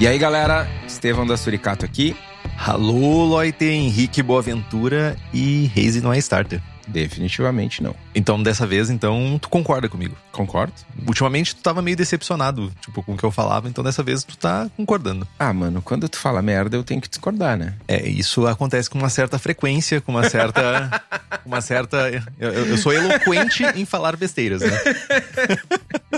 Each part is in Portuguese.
E aí, galera, Estevão da Suricato aqui. Alô, Loite, Henrique Boaventura e Reise não é starter. Definitivamente não. Então, dessa vez, então, tu concorda comigo. Concordo? Ultimamente, tu tava meio decepcionado, tipo, com o que eu falava, então dessa vez tu tá concordando. Ah, mano, quando tu fala merda, eu tenho que discordar, né? É, isso acontece com uma certa frequência, com uma certa. uma certa. Eu, eu sou eloquente em falar besteiras, né?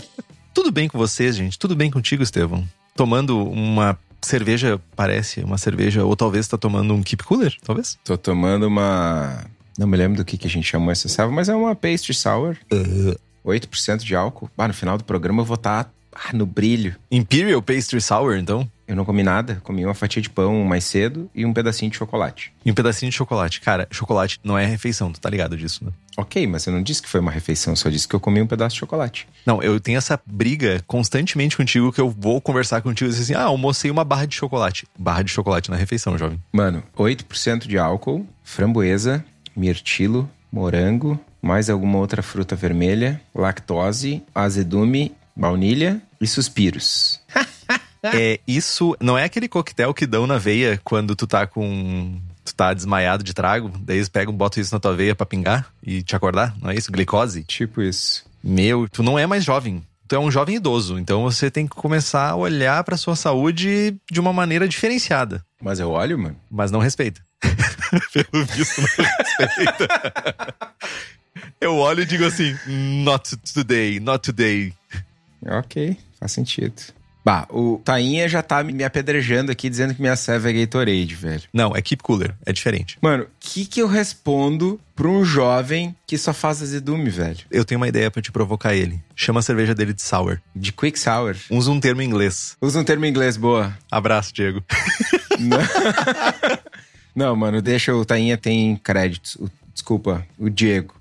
Tudo bem com vocês, gente? Tudo bem contigo, Estevão? Tomando uma cerveja, parece, uma cerveja, ou talvez tá tomando um Keep Cooler, talvez? Tô tomando uma. Não me lembro do que, que a gente chamou essa selva, mas é uma pastry sour. Uh. 8% de álcool. Ah, no final do programa eu vou estar ah, no brilho. Imperial Pastry Sour, então? Eu não comi nada, comi uma fatia de pão mais cedo e um pedacinho de chocolate. E um pedacinho de chocolate. Cara, chocolate não é refeição, tu tá ligado disso, né? Ok, mas eu não disse que foi uma refeição, só disse que eu comi um pedaço de chocolate. Não, eu tenho essa briga constantemente contigo que eu vou conversar contigo e dizer assim: ah, almocei uma barra de chocolate. Barra de chocolate na refeição, jovem. Mano, 8% de álcool, framboesa, mirtilo, morango, mais alguma outra fruta vermelha, lactose, azedume, baunilha e suspiros. é, isso não é aquele coquetel que dão na veia quando tu tá com. Tu tá desmaiado de trago, daí eles pegam, botam isso na tua veia pra pingar e te acordar, não é isso? Glicose? Tipo isso. Meu, tu não é mais jovem. Tu é um jovem idoso, então você tem que começar a olhar pra sua saúde de uma maneira diferenciada. Mas eu olho, mano. Mas não respeita. Pelo visto, não respeita. eu olho e digo assim: not today, not today. Ok, faz sentido. Bah, o Tainha já tá me apedrejando aqui, dizendo que minha serva é Gatorade, velho. Não, é Keep Cooler, é diferente. Mano, o que que eu respondo pra um jovem que só faz azedume, velho? Eu tenho uma ideia para te provocar ele. Chama a cerveja dele de sour. De quick sour? Usa um termo em inglês. Usa um termo em inglês, boa. Abraço, Diego. Não, Não mano, deixa o Tainha tem créditos. O, desculpa, o Diego.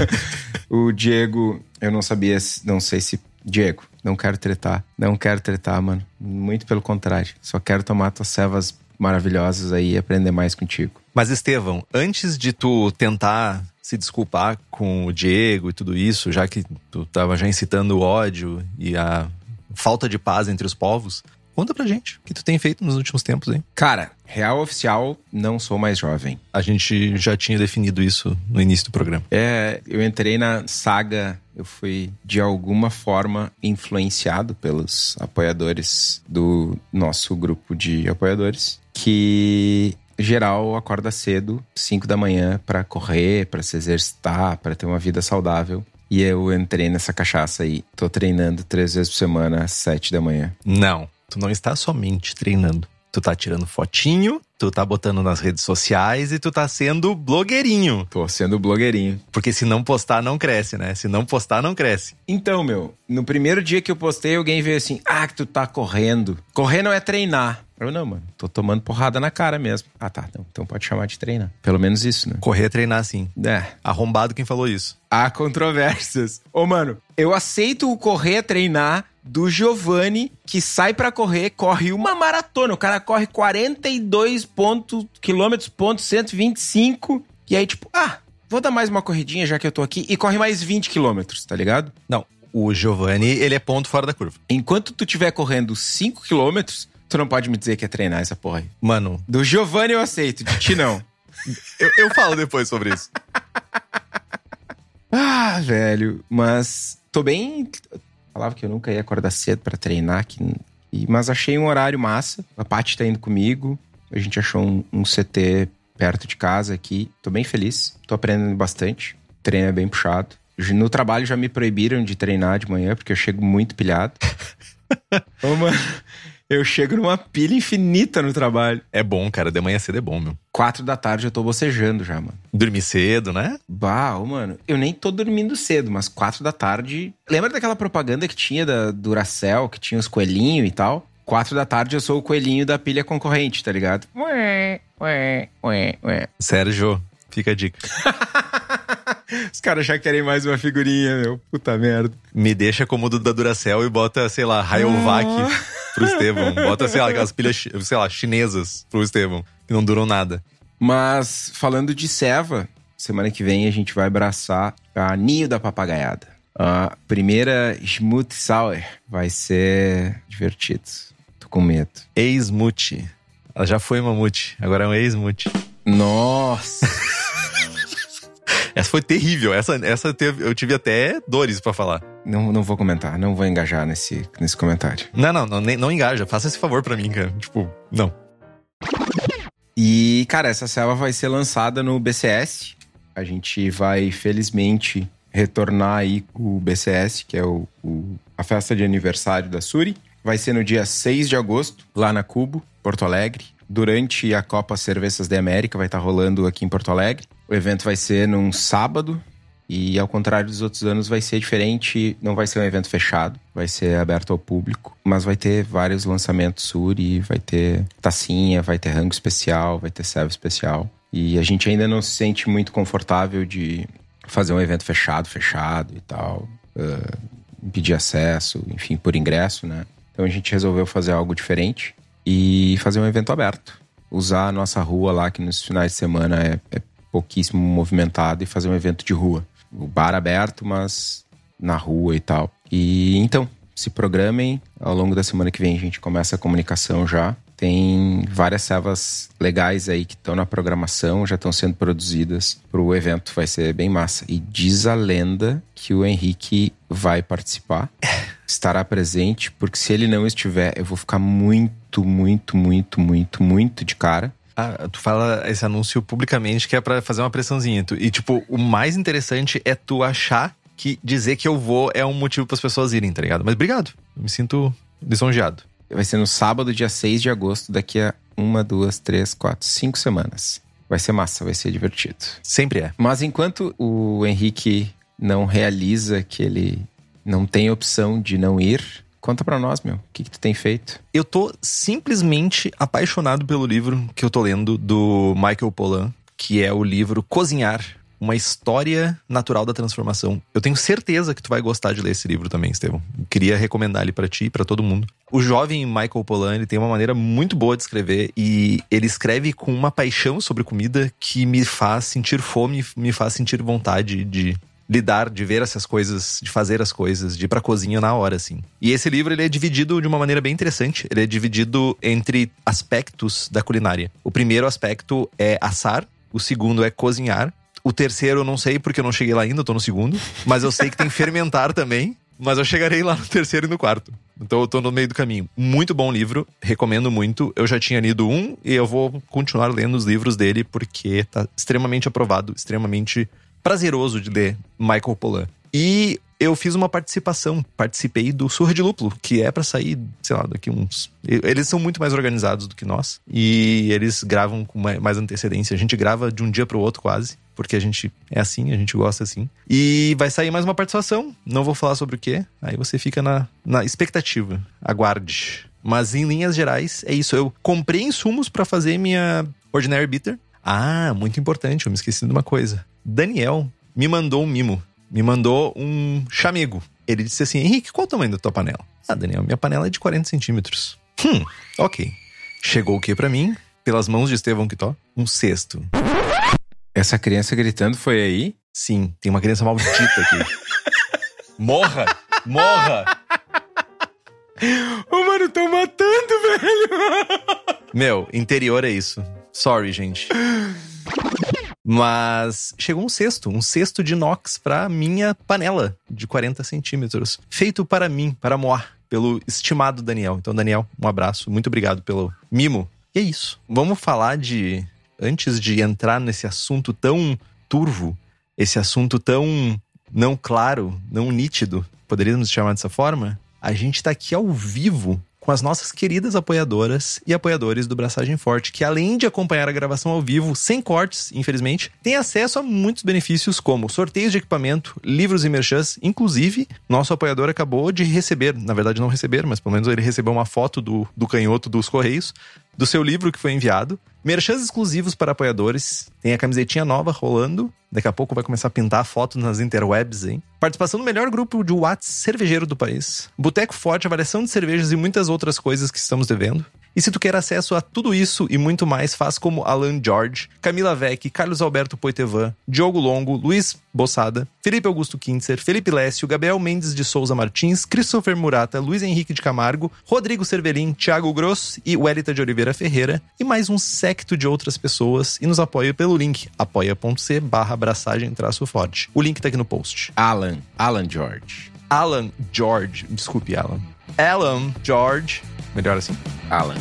o Diego, eu não sabia, não sei se Diego, não quero tretar. Não quero tretar, mano. Muito pelo contrário. Só quero tomar tuas cevas maravilhosas aí e aprender mais contigo. Mas, Estevão, antes de tu tentar se desculpar com o Diego e tudo isso, já que tu tava já incitando o ódio e a falta de paz entre os povos, Conta pra gente o que tu tem feito nos últimos tempos, hein? Cara, real oficial, não sou mais jovem. A gente já tinha definido isso no início do programa. É, eu entrei na saga, eu fui de alguma forma influenciado pelos apoiadores do nosso grupo de apoiadores, que geral acorda cedo, 5 da manhã, para correr, para se exercitar, para ter uma vida saudável. E eu entrei nessa cachaça aí. Tô treinando três vezes por semana, às sete da manhã. Não tu não está somente treinando. Tu tá tirando fotinho, tu tá botando nas redes sociais e tu tá sendo blogueirinho. Tô sendo blogueirinho. Porque se não postar, não cresce, né? Se não postar, não cresce. Então, meu, no primeiro dia que eu postei, alguém veio assim: Ah, que tu tá correndo. Correr não é treinar. Eu, não, mano, tô tomando porrada na cara mesmo. Ah, tá. Então, então pode chamar de treinar. Pelo menos isso, né? Correr é treinar, sim. É. Arrombado quem falou isso. Há controvérsias. Ô, mano, eu aceito o correr é treinar do Giovanni, que sai para correr, corre uma maratona. O cara corre 42 ponto, quilômetros, ponto 125. E aí, tipo, ah, vou dar mais uma corridinha já que eu tô aqui. E corre mais 20 quilômetros, tá ligado? Não, o Giovanni, ele é ponto fora da curva. Enquanto tu estiver correndo 5 quilômetros, tu não pode me dizer que é treinar essa porra aí. Mano. Do Giovanni eu aceito, de ti não. eu, eu falo depois sobre isso. ah, velho, mas tô bem Falava que eu nunca ia acordar cedo para treinar, que, e, mas achei um horário massa. A Paty tá indo comigo. A gente achou um, um CT perto de casa aqui. Tô bem feliz, tô aprendendo bastante. O treino é bem puxado. No trabalho já me proibiram de treinar de manhã, porque eu chego muito pilhado. Ô, mano, eu chego numa pilha infinita no trabalho. É bom, cara. De manhã cedo é bom, meu. Quatro da tarde eu tô bocejando já, mano. Dormir cedo, né? Bah, ô, mano, eu nem tô dormindo cedo, mas quatro da tarde. Lembra daquela propaganda que tinha da Duracell, que tinha os coelhinhos e tal? Quatro da tarde eu sou o coelhinho da pilha concorrente, tá ligado? Ué, ué, ué, ué. Sérgio, fica a dica. Os caras já querem mais uma figurinha, meu. Puta merda. Me deixa como do da Duracell e bota, sei lá, Rayovac pro Estevão. Bota, sei lá, aquelas pilhas, sei lá, chinesas pro Estevão, que não duram nada. Mas falando de ceva, semana que vem a gente vai abraçar a Ninho da Papagaiada. A primeira Smooth Sour vai ser divertido. Tô com medo. Ex-mute. Ela já foi mamute, agora é um ex-mute. Nossa! Essa foi terrível. Essa, essa teve, eu tive até dores pra falar. não, não vou comentar, não vou engajar nesse, nesse comentário. Não, não, não, não engaja. Faça esse favor pra mim, cara. Tipo, não. E, cara, essa selva vai ser lançada no BCS. A gente vai, felizmente, retornar aí com o BCS, que é o, o- a festa de aniversário da Suri. Vai ser no dia 6 de agosto, lá na Cubo, Porto Alegre. Durante a Copa Cervejas da América, vai estar rolando aqui em Porto Alegre. O evento vai ser num sábado. E ao contrário dos outros anos, vai ser diferente. Não vai ser um evento fechado, vai ser aberto ao público. Mas vai ter vários lançamentos Suri, vai ter tacinha, vai ter rango especial, vai ter serve especial. E a gente ainda não se sente muito confortável de fazer um evento fechado, fechado e tal. ah, pedir acesso, enfim, por ingresso, né? Então a gente resolveu fazer algo diferente e fazer um evento aberto. Usar a nossa rua lá, que nos finais de semana é, é pouquíssimo movimentado, e fazer um evento de rua. O bar aberto, mas na rua e tal. E então, se programem. Ao longo da semana que vem a gente começa a comunicação já. Tem várias servas legais aí que estão na programação, já estão sendo produzidas pro evento, vai ser bem massa. E diz a lenda que o Henrique vai participar, estará presente, porque se ele não estiver, eu vou ficar muito, muito, muito, muito, muito de cara. Ah, tu fala esse anúncio publicamente que é pra fazer uma pressãozinha. E, tipo, o mais interessante é tu achar que dizer que eu vou é um motivo para as pessoas irem, tá ligado? Mas obrigado. Eu me sinto lisonjeado. Vai ser no sábado, dia 6 de agosto, daqui a uma, duas, três, quatro, cinco semanas. Vai ser massa, vai ser divertido. Sempre é. Mas enquanto o Henrique não realiza que ele não tem opção de não ir, conta pra nós, meu. O que, que tu tem feito? Eu tô simplesmente apaixonado pelo livro que eu tô lendo do Michael Pollan, que é o livro Cozinhar, uma história natural da transformação. Eu tenho certeza que tu vai gostar de ler esse livro também, Estevão. Eu queria recomendar ele pra ti e pra todo mundo. O jovem Michael Pollan, ele tem uma maneira muito boa de escrever e ele escreve com uma paixão sobre comida que me faz sentir fome, me faz sentir vontade de lidar, de ver essas coisas, de fazer as coisas, de ir pra cozinha na hora, assim. E esse livro, ele é dividido de uma maneira bem interessante. Ele é dividido entre aspectos da culinária. O primeiro aspecto é assar, o segundo é cozinhar. O terceiro eu não sei, porque eu não cheguei lá ainda, eu tô no segundo. Mas eu sei que tem fermentar também. Mas eu chegarei lá no terceiro e no quarto. Então eu tô no meio do caminho. Muito bom livro, recomendo muito. Eu já tinha lido um e eu vou continuar lendo os livros dele porque tá extremamente aprovado, extremamente prazeroso de ler Michael Pollan. E eu fiz uma participação, participei do Surra de Lúpulo, que é pra sair, sei lá, daqui uns. Eles são muito mais organizados do que nós e eles gravam com mai- mais antecedência. A gente grava de um dia pro outro quase, porque a gente é assim, a gente gosta assim. E vai sair mais uma participação, não vou falar sobre o que, aí você fica na, na expectativa. Aguarde. Mas em linhas gerais, é isso. Eu comprei insumos pra fazer minha Ordinary Bitter. Ah, muito importante, eu me esqueci de uma coisa. Daniel me mandou um mimo. Me mandou um chamego. Ele disse assim: Henrique, qual o tamanho da tua panela? Ah, Daniel, minha panela é de 40 centímetros. Hum, ok. Chegou o que pra mim? Pelas mãos de Estevão Quitó? Um cesto. Essa criança gritando foi aí? Sim, tem uma criança maldita aqui. morra! Morra! Ô, mano, tão matando, velho! Meu, interior é isso. Sorry, gente. Mas chegou um cesto, um cesto de inox pra minha panela de 40 centímetros. Feito para mim, para Moar, pelo estimado Daniel. Então, Daniel, um abraço. Muito obrigado pelo mimo. E é isso. Vamos falar de. Antes de entrar nesse assunto tão turvo, esse assunto tão não claro, não nítido, poderíamos chamar dessa forma? A gente está aqui ao vivo com as nossas queridas apoiadoras e apoiadores do Braçagem Forte, que além de acompanhar a gravação ao vivo, sem cortes, infelizmente, tem acesso a muitos benefícios como sorteios de equipamento, livros e merchans. Inclusive, nosso apoiador acabou de receber, na verdade não receber, mas pelo menos ele recebeu uma foto do, do canhoto dos Correios, do seu livro que foi enviado. Merchans exclusivos para apoiadores. Tem a camisetinha nova rolando. Daqui a pouco vai começar a pintar foto nas interwebs, hein? Participação no melhor grupo de Whats cervejeiro do país. Boteco Forte, avaliação de cervejas e muitas outras coisas que estamos devendo. E se tu quer acesso a tudo isso e muito mais, faz como Alan George, Camila Vec, Carlos Alberto Poitevin, Diogo Longo, Luiz Bossada, Felipe Augusto Kintzer, Felipe Lécio, Gabriel Mendes de Souza Martins, Christopher Murata, Luiz Henrique de Camargo, Rodrigo Cervelin, Thiago Gross e Welita de Oliveira Ferreira, e mais um secto de outras pessoas, e nos apoia pelo link apoia.c barra abraçagem traço forte. O link tá aqui no post. Alan, Alan George. Alan George, desculpe Alan. Alan George, melhor assim? Alan.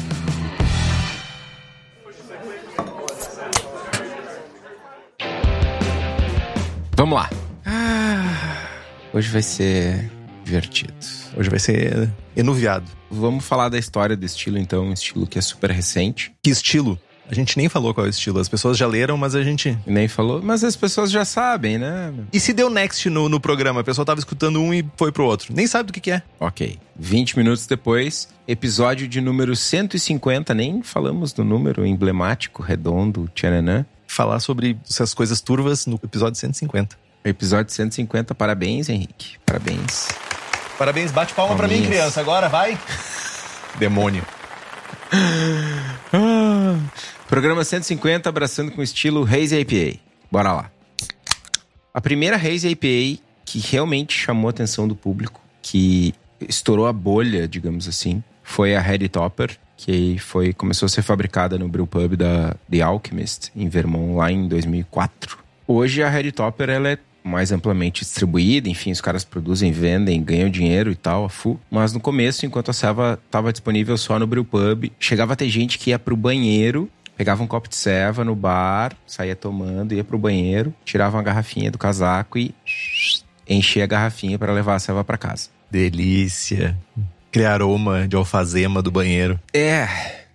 Vamos lá. Ah, hoje vai ser divertido. Hoje vai ser enuviado. Vamos falar da história do estilo, então, um estilo que é super recente. Que estilo? A gente nem falou qual é o estilo. As pessoas já leram, mas a gente. Nem falou, mas as pessoas já sabem, né? E se deu next no, no programa? A pessoa tava escutando um e foi pro outro. Nem sabe do que, que é. Ok. 20 minutos depois, episódio de número 150, nem falamos do número emblemático, redondo, tchananã. Falar sobre essas coisas turvas no episódio 150. Episódio 150, parabéns, Henrique. Parabéns. Parabéns, bate palma pra mim, criança. Agora, vai. Demônio. Programa 150, abraçando com estilo Haze IPA. Bora lá. A primeira Haze IPA que realmente chamou a atenção do público, que estourou a bolha, digamos assim, foi a Red Topper, que foi, começou a ser fabricada no brewpub da The Alchemist, em Vermont, lá em 2004. Hoje a Red Topper ela é mais amplamente distribuída, enfim, os caras produzem, vendem, ganham dinheiro e tal, a full. Mas no começo, enquanto a ceva estava disponível só no brewpub, chegava a ter gente que ia pro banheiro, pegava um copo de ceva no bar, saía tomando, ia pro banheiro, tirava uma garrafinha do casaco e enchia a garrafinha para levar a ceva para casa. Delícia. Aquele aroma de alfazema do banheiro. É,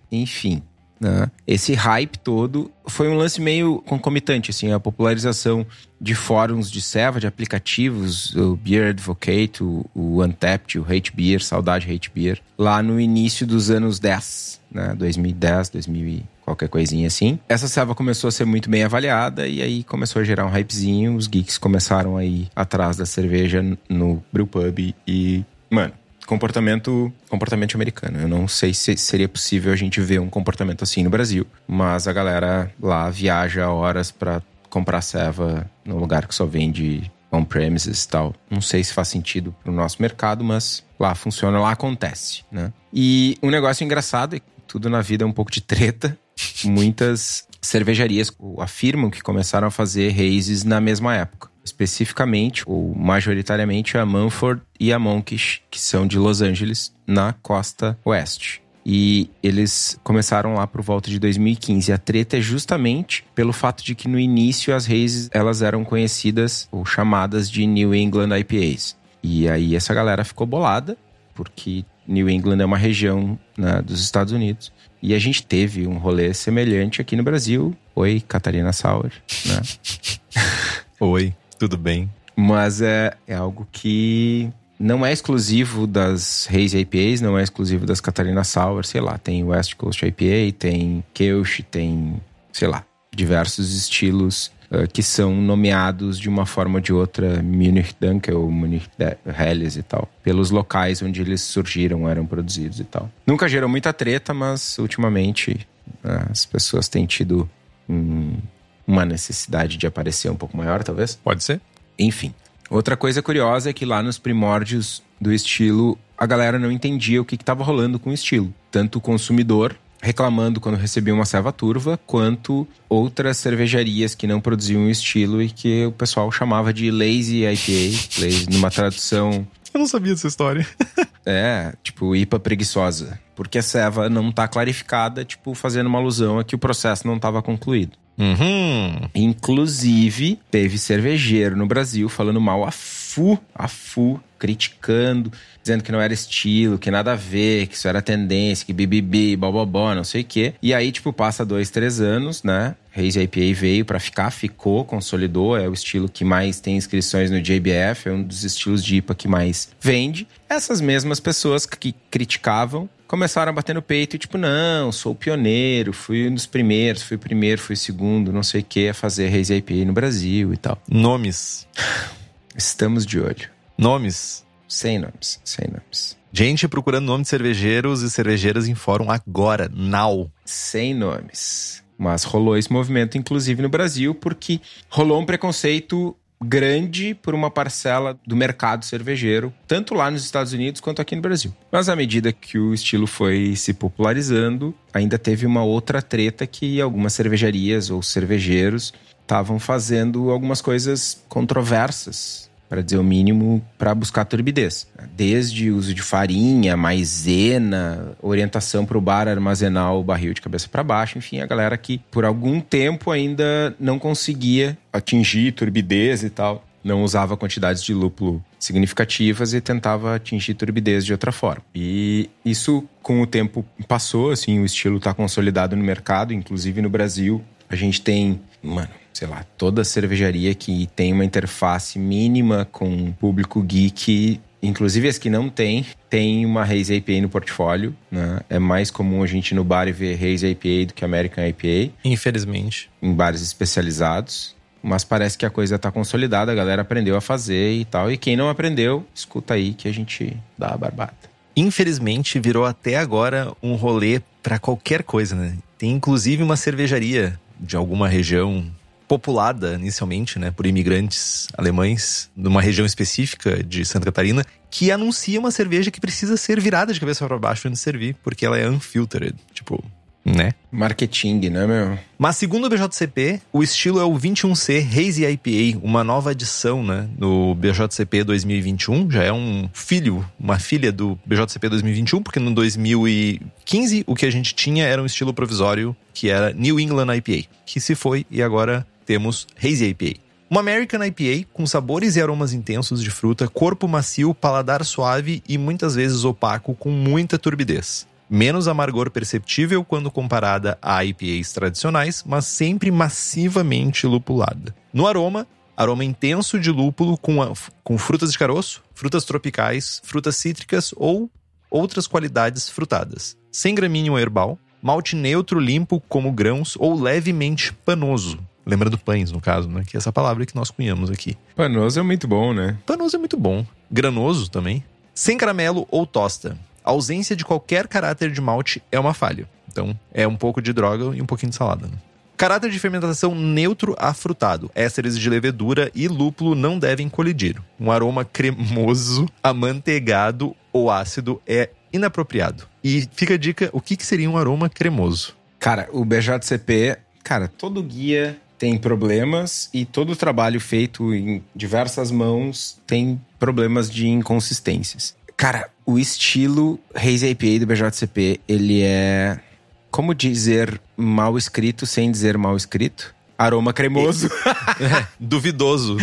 enfim. Né? Esse hype todo foi um lance meio concomitante, assim, a popularização de fóruns de serva, de aplicativos, o Beer Advocate, o, o Untapped, o Hate Beer, Saudade Hate Beer, lá no início dos anos 10, né? 2010, 2000 e qualquer coisinha assim. Essa serva começou a ser muito bem avaliada e aí começou a gerar um hypezinho, os geeks começaram a ir atrás da cerveja no brewpub e, mano, comportamento comportamento americano. Eu não sei se seria possível a gente ver um comportamento assim no Brasil, mas a galera lá viaja horas pra comprar ceva num lugar que só vende on-premises e tal. Não sei se faz sentido pro nosso mercado, mas lá funciona, lá acontece, né? E um negócio engraçado é que tudo na vida é um pouco de treta. Muitas cervejarias afirmam que começaram a fazer races na mesma época especificamente, ou majoritariamente, a Manford e a Monkish, que são de Los Angeles, na costa oeste. E eles começaram lá por volta de 2015. A treta é justamente pelo fato de que no início as races elas eram conhecidas ou chamadas de New England IPAs. E aí essa galera ficou bolada, porque New England é uma região né, dos Estados Unidos. E a gente teve um rolê semelhante aqui no Brasil. Oi, Catarina Sauer, né? Oi, tudo bem? Mas é, é algo que não é exclusivo das Haze IPAs, não é exclusivo das Catarina Sour, sei lá. Tem West Coast IPA, tem Kelch, tem, sei lá, diversos estilos uh, que são nomeados de uma forma ou de outra Munich Dunkel, Munich Helles e tal. Pelos locais onde eles surgiram, eram produzidos e tal. Nunca gerou muita treta, mas ultimamente uh, as pessoas têm tido um, uma necessidade de aparecer um pouco maior, talvez. Pode ser? Enfim. Outra coisa curiosa é que lá nos primórdios do estilo, a galera não entendia o que estava rolando com o estilo. Tanto o consumidor reclamando quando recebia uma serva turva, quanto outras cervejarias que não produziam o estilo e que o pessoal chamava de lazy IPA, lazy, numa tradução Eu não sabia dessa história. É, tipo, IPA preguiçosa. Porque a ceva não tá clarificada, tipo, fazendo uma alusão a que o processo não estava concluído. Uhum. Inclusive, teve cervejeiro no Brasil falando mal a fu, a fu, criticando, dizendo que não era estilo, que nada a ver, que isso era tendência, que bibibi, bobobó, não sei o quê. E aí, tipo, passa dois, três anos, né? Haze IPA veio para ficar, ficou, consolidou, é o estilo que mais tem inscrições no JBF, é um dos estilos de IPA que mais vende. Essas mesmas pessoas que criticavam começaram a bater no peito e tipo, não, sou o pioneiro, fui um dos primeiros, fui o primeiro, fui o segundo, não sei o que, a fazer Haze IPA no Brasil e tal. Nomes. Estamos de olho. Nomes. Sem nomes, sem nomes. Gente procurando nome de cervejeiros e cervejeiras em fórum agora, now. Sem nomes. Mas rolou esse movimento, inclusive no Brasil, porque rolou um preconceito grande por uma parcela do mercado cervejeiro, tanto lá nos Estados Unidos quanto aqui no Brasil. Mas à medida que o estilo foi se popularizando, ainda teve uma outra treta que algumas cervejarias ou cervejeiros estavam fazendo algumas coisas controversas para dizer o mínimo, para buscar turbidez. Desde uso de farinha, maisena, orientação para o bar armazenar o barril de cabeça para baixo, enfim, a galera que por algum tempo ainda não conseguia atingir turbidez e tal, não usava quantidades de lúpulo significativas e tentava atingir turbidez de outra forma. E isso com o tempo passou, assim, o estilo está consolidado no mercado, inclusive no Brasil. A gente tem, mano, sei lá, toda cervejaria que tem uma interface mínima com o público geek, inclusive as que não tem, tem uma Haze IPA no portfólio, né? É mais comum a gente ir no bar e ver Haze IPA do que American IPA. Infelizmente. Em bares especializados. Mas parece que a coisa está consolidada, a galera aprendeu a fazer e tal. E quem não aprendeu, escuta aí que a gente dá a barbata. Infelizmente, virou até agora um rolê para qualquer coisa, né? Tem inclusive uma cervejaria de alguma região populada inicialmente né, por imigrantes alemães numa região específica de Santa Catarina que anuncia uma cerveja que precisa ser virada de cabeça para baixo antes de servir, porque ela é unfiltered. Tipo, né? Marketing, né, meu? Mas segundo o BJCP, o estilo é o 21C Hazy IPA, uma nova adição, né, no BJCP 2021. Já é um filho, uma filha do BJCP 2021, porque no 2015 o que a gente tinha era um estilo provisório que era New England IPA, que se foi e agora temos Hazy IPA. Uma American IPA com sabores e aromas intensos de fruta, corpo macio, paladar suave e muitas vezes opaco com muita turbidez. Menos amargor perceptível quando comparada a IPAs tradicionais, mas sempre massivamente lupulada. No aroma, aroma intenso de lúpulo com, a, com frutas de caroço, frutas tropicais, frutas cítricas ou outras qualidades frutadas. Sem gramíneo herbal, malte neutro limpo como grãos ou levemente panoso, Lembrando pães, no caso, né? Que é essa palavra que nós cunhamos aqui. Panoso é muito bom, né? Panoso é muito bom. Granoso também. Sem caramelo ou tosta. A ausência de qualquer caráter de malte é uma falha. Então, é um pouco de droga e um pouquinho de salada. Né? Caráter de fermentação neutro afrutado. Ésteres de levedura e lúpulo não devem colidir. Um aroma cremoso, amanteigado ou ácido é inapropriado. E fica a dica, o que, que seria um aroma cremoso? Cara, o BJCP, cara, todo guia tem problemas e todo o trabalho feito em diversas mãos tem problemas de inconsistências. Cara, o estilo Haze IPA do BJCP, ele é como dizer mal escrito sem dizer mal escrito? Aroma cremoso. é, duvidoso.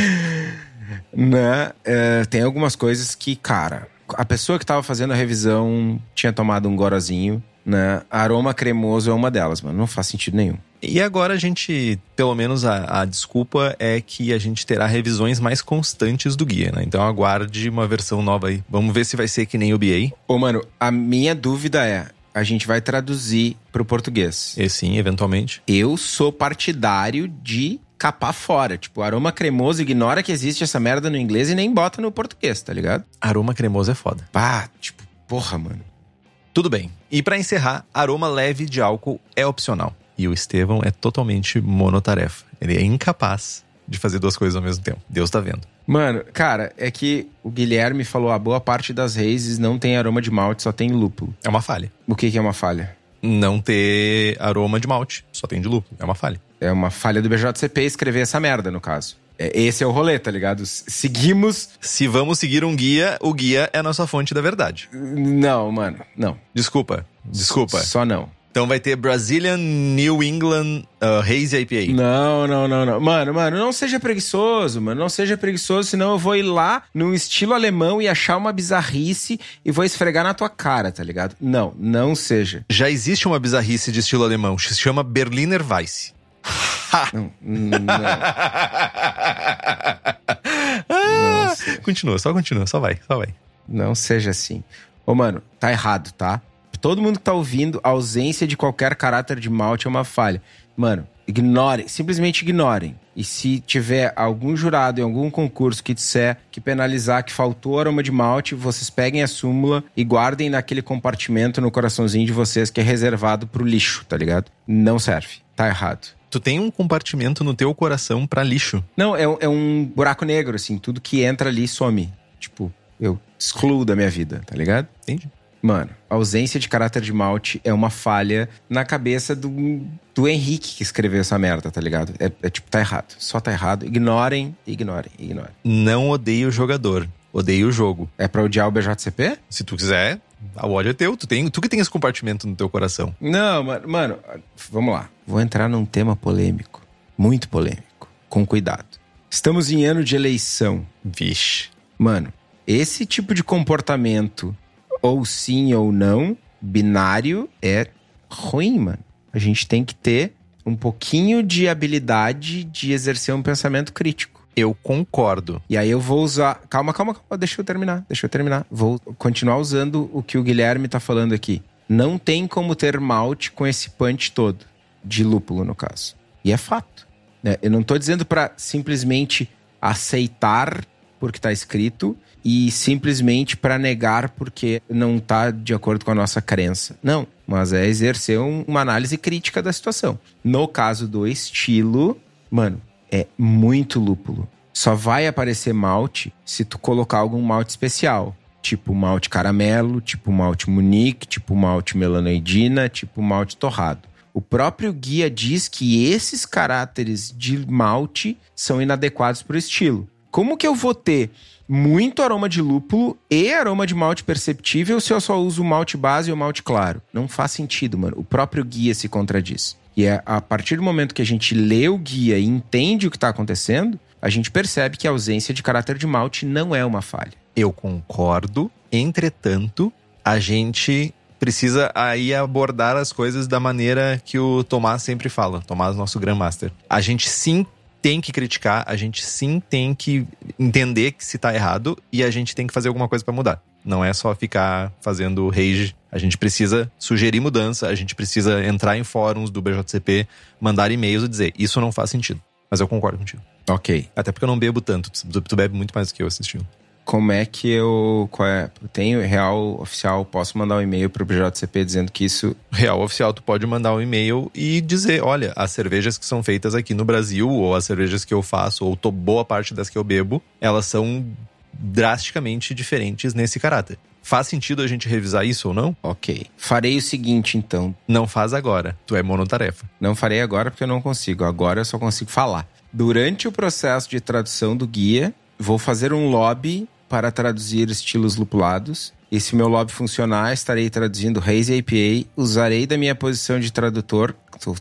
Né? É, tem algumas coisas que, cara, a pessoa que tava fazendo a revisão tinha tomado um gorozinho, né? Aroma cremoso é uma delas, mano. Não faz sentido nenhum. E agora a gente, pelo menos a, a, desculpa é que a gente terá revisões mais constantes do guia, né? Então aguarde uma versão nova aí. Vamos ver se vai ser que nem o BA. Ô, mano, a minha dúvida é: a gente vai traduzir pro português. E sim, eventualmente. Eu sou partidário de capar fora. Tipo, aroma cremoso, ignora que existe essa merda no inglês e nem bota no português, tá ligado? Aroma cremoso é foda. Pá, tipo, porra, mano. Tudo bem. E para encerrar, aroma leve de álcool é opcional. E o Estevão é totalmente monotarefa. Ele é incapaz de fazer duas coisas ao mesmo tempo. Deus tá vendo. Mano, cara, é que o Guilherme falou a boa parte das raízes não tem aroma de malte, só tem lúpulo. É uma falha. O que, que é uma falha? Não ter aroma de malte, só tem de lúpulo. É uma falha. É uma falha do BJCP escrever essa merda, no caso. É, Esse é o rolê, tá ligado? Seguimos. Se vamos seguir um guia, o guia é a nossa fonte da verdade. Não, mano. Não. Desculpa. Desculpa. Só não. Então vai ter Brazilian New England uh, Hazy IPA. Não, não, não, não. Mano, mano, não seja preguiçoso, mano. Não seja preguiçoso, senão eu vou ir lá no estilo alemão e achar uma bizarrice e vou esfregar na tua cara, tá ligado? Não, não seja. Já existe uma bizarrice de estilo alemão, se chama Berliner Weiss. Não, não. Não seja. Continua, só continua, só vai, só vai. Não seja assim. Ô, mano, tá errado, tá? Todo mundo que tá ouvindo, a ausência de qualquer caráter de malte é uma falha. Mano, ignorem, simplesmente ignorem. E se tiver algum jurado em algum concurso que disser que penalizar que faltou aroma de malte, vocês peguem a súmula e guardem naquele compartimento no coraçãozinho de vocês que é reservado pro lixo, tá ligado? Não serve. Tá errado. Tu tem um compartimento no teu coração pra lixo. Não, é, um- é um buraco negro, assim. Tudo que entra ali some. Tipo, eu excluo da minha vida, tá ligado? Entende? Mano, a ausência de caráter de malte é uma falha na cabeça do, do Henrique que escreveu essa merda, tá ligado? É, é tipo, tá errado. Só tá errado. Ignorem, ignorem, ignorem. Não odeio o jogador, odeio o jogo. É pra odiar o BJCP? Se tu quiser, o ódio é teu. Tu, tem, tu que tem esse compartimento no teu coração. Não, mano, mano, vamos lá. Vou entrar num tema polêmico. Muito polêmico. Com cuidado. Estamos em ano de eleição. Vixe. Mano, esse tipo de comportamento, ou sim ou não, binário, é ruim, mano. A gente tem que ter um pouquinho de habilidade de exercer um pensamento crítico. Eu concordo. E aí eu vou usar. Calma, calma, calma. Deixa eu terminar. Deixa eu terminar. Vou continuar usando o que o Guilherme tá falando aqui. Não tem como ter malte com esse punch todo. De lúpulo, no caso. E é fato. né? Eu não tô dizendo pra simplesmente aceitar porque tá escrito e simplesmente pra negar porque não tá de acordo com a nossa crença. Não. Mas é exercer um- uma análise crítica da situação. No caso do estilo, mano, é muito lúpulo. Só vai aparecer malte se tu colocar algum malte especial. Tipo malte caramelo, tipo malte munique, tipo malte melanoidina, tipo malte torrado. O próprio guia diz que esses caráteres de malte são inadequados para o estilo. Como que eu vou ter muito aroma de lúpulo e aroma de malte perceptível se eu só uso o malte base e o malte claro? Não faz sentido, mano. O próprio guia se contradiz. E é a partir do momento que a gente lê o guia e entende o que está acontecendo, a gente percebe que a ausência de caráter de malte não é uma falha. Eu concordo. Entretanto, a gente precisa aí abordar as coisas da maneira que o Tomás sempre fala. Tomás, nosso Grandmaster. A gente sim tem que criticar, a gente sim tem que entender que se tá errado e a gente tem que fazer alguma coisa pra mudar. Não é só ficar fazendo rage. A gente precisa sugerir mudança, a gente precisa entrar em fóruns do BJCP, mandar e-mails e dizer: Isso não faz sentido. Mas eu concordo contigo. Ok. Até porque eu não bebo tanto. Tu, tu bebe muito mais do que eu assistindo. Como é que eu. Qual é? Tenho real oficial, posso mandar um e-mail pro BJCP dizendo que isso. Real Oficial, tu pode mandar um e-mail e dizer: olha, as cervejas que são feitas aqui no Brasil, ou as cervejas que eu faço, ou boa parte das que eu bebo, elas são drasticamente diferentes nesse caráter. Faz sentido a gente revisar isso ou não? Ok. Farei o seguinte, então. Não faz agora. Tu é monotarefa. Não farei agora porque eu não consigo. Agora eu só consigo falar. Durante o processo de tradução do guia, vou fazer um lobby para traduzir estilos lupulados. E se meu lobby funcionar, estarei traduzindo Haze APA. Usarei da minha posição de tradutor.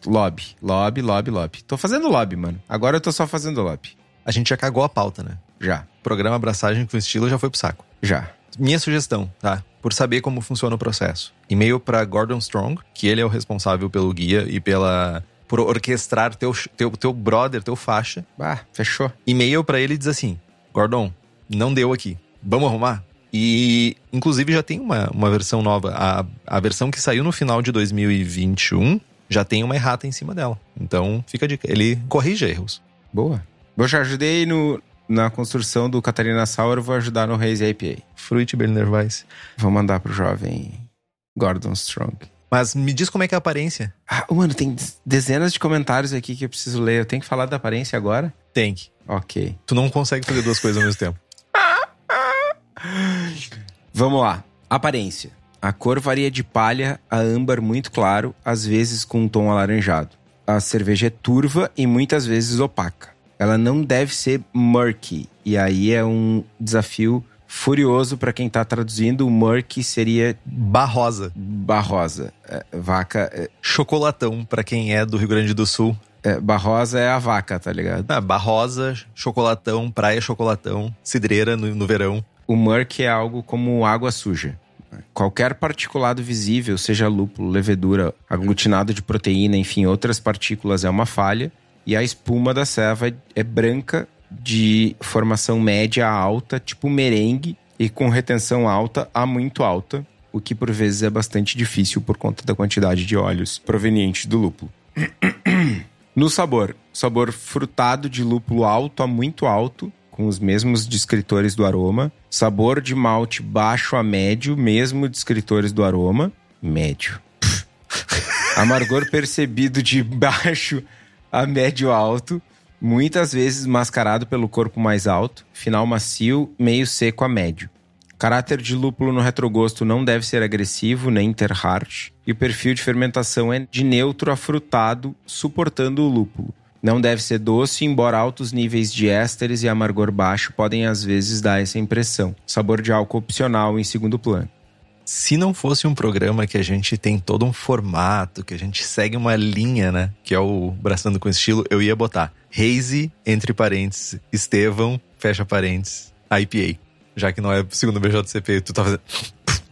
Lobby, lobby, lobby, lobby. Tô fazendo lobby, mano. Agora eu tô só fazendo lobby. A gente já cagou a pauta, né? Já, O programa Abraçagem com Estilo já foi pro saco. já. Minha sugestão, tá? Por saber como funciona o processo. E-mail para Gordon Strong, que ele é o responsável pelo guia e pela por orquestrar teu, teu, teu brother, teu faixa. Bah, fechou. E-mail para ele e diz assim: Gordon, não deu aqui. Vamos arrumar? E, inclusive, já tem uma, uma versão nova. A, a versão que saiu no final de 2021 já tem uma errata em cima dela. Então, fica a dica. Ele corrige erros. Boa. Eu já ajudei no, na construção do Catarina Sauer, vou ajudar no Haze IPA. Fruit Berliner Weiss. Vou mandar pro jovem Gordon Strong. Mas me diz como é que é a aparência. Ah, mano, tem dezenas de comentários aqui que eu preciso ler. Eu tenho que falar da aparência agora? Tem que. Ok. Tu não consegue fazer duas coisas ao mesmo tempo. Vamos lá. Aparência. A cor varia de palha a âmbar muito claro, às vezes com um tom alaranjado. A cerveja é turva e muitas vezes opaca. ela não deve ser murky. E aí é um desafio furioso para quem tá traduzindo. O murky seria Barrosa. barrosa. É, vaca. É, Chocolatão, pra quem é do Rio Grande do Sul. é, barrosa é a vaca, tá ligado? Ah, barrosa, chocolatão, praia chocolatão, cidreira no, no verão. O murky é algo como água suja. Qualquer particulado visível, seja lúpulo, levedura, aglutinado de proteína, enfim, outras partículas, é uma falha. E a espuma da ceva é branca, de formação média a alta, tipo merengue, e com retenção alta a muito alta, o que por vezes é bastante difícil por conta da quantidade de óleos provenientes do lúpulo. No sabor, sabor frutado de lúpulo alto a muito alto, com os mesmos descritores do aroma. Sabor de malte baixo a médio, mesmo descritores do aroma. Médio. Amargor percebido de baixo a médio alto, muitas vezes mascarado pelo corpo mais alto. Final macio, meio seco a médio. Caráter de lúpulo no retrogosto não deve ser agressivo nem interharsh. E o perfil de fermentação é de neutro a frutado, suportando o lúpulo. Não deve ser doce, embora altos níveis de ésteres e amargor baixo podem às vezes dar essa impressão. Sabor de álcool opcional em segundo plano. Se não fosse um programa que a gente tem todo um formato, que a gente segue uma linha, né? Que é o Braçando com Estilo, eu ia botar Hazy, entre parênteses, Estevão, fecha parênteses, IPA. Já que não é segundo BJCP, tu tá fazendo.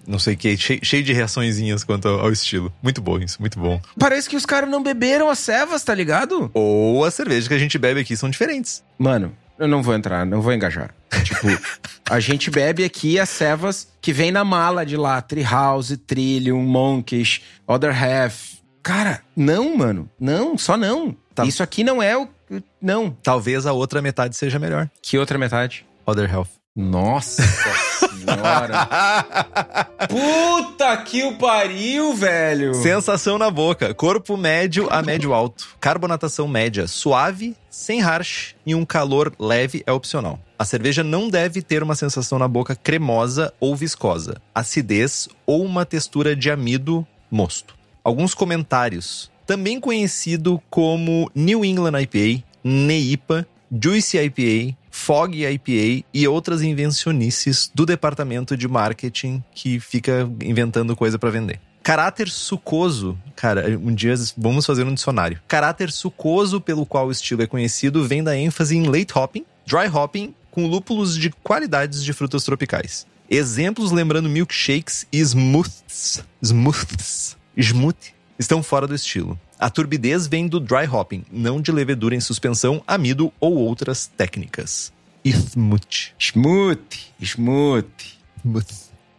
Não sei o que, cheio, cheio de reaçõezinhas quanto ao, ao estilo. Muito bom isso, muito bom. Parece que os caras não beberam as cevas, tá ligado? Ou as cervejas que a gente bebe aqui são diferentes. Mano, eu não vou entrar, não vou engajar. Tipo, a gente bebe aqui as cevas que vem na mala de lá. Treehouse, Trillium, Monkish, Other Half. Cara, não, mano. Não, só não. Tá. Isso aqui não é o... Não. Talvez a outra metade seja melhor. Que outra metade? Other Health. Nossa senhora. Puta que o pariu, velho. Sensação na boca. Corpo médio a médio alto. Carbonatação média suave, sem harsh e um calor leve é opcional. A cerveja não deve ter uma sensação na boca cremosa ou viscosa, acidez ou uma textura de amido mosto. Alguns comentários. Também conhecido como New England IPA, NEIPA, Juicy IPA, Fog IPA e outras invencionices do departamento de marketing que fica inventando coisa para vender. Caráter sucoso, cara, um dia vamos fazer um dicionário. Caráter sucoso pelo qual o estilo é conhecido vem da ênfase em late hopping, dry hopping com lúpulos de qualidades de frutas tropicais. Exemplos lembrando milkshakes e smooths, smooths, smoothie, estão fora do estilo. A turbidez vem do dry hopping, não de levedura em suspensão, amido ou outras técnicas. Smooth. Smooth, smooth.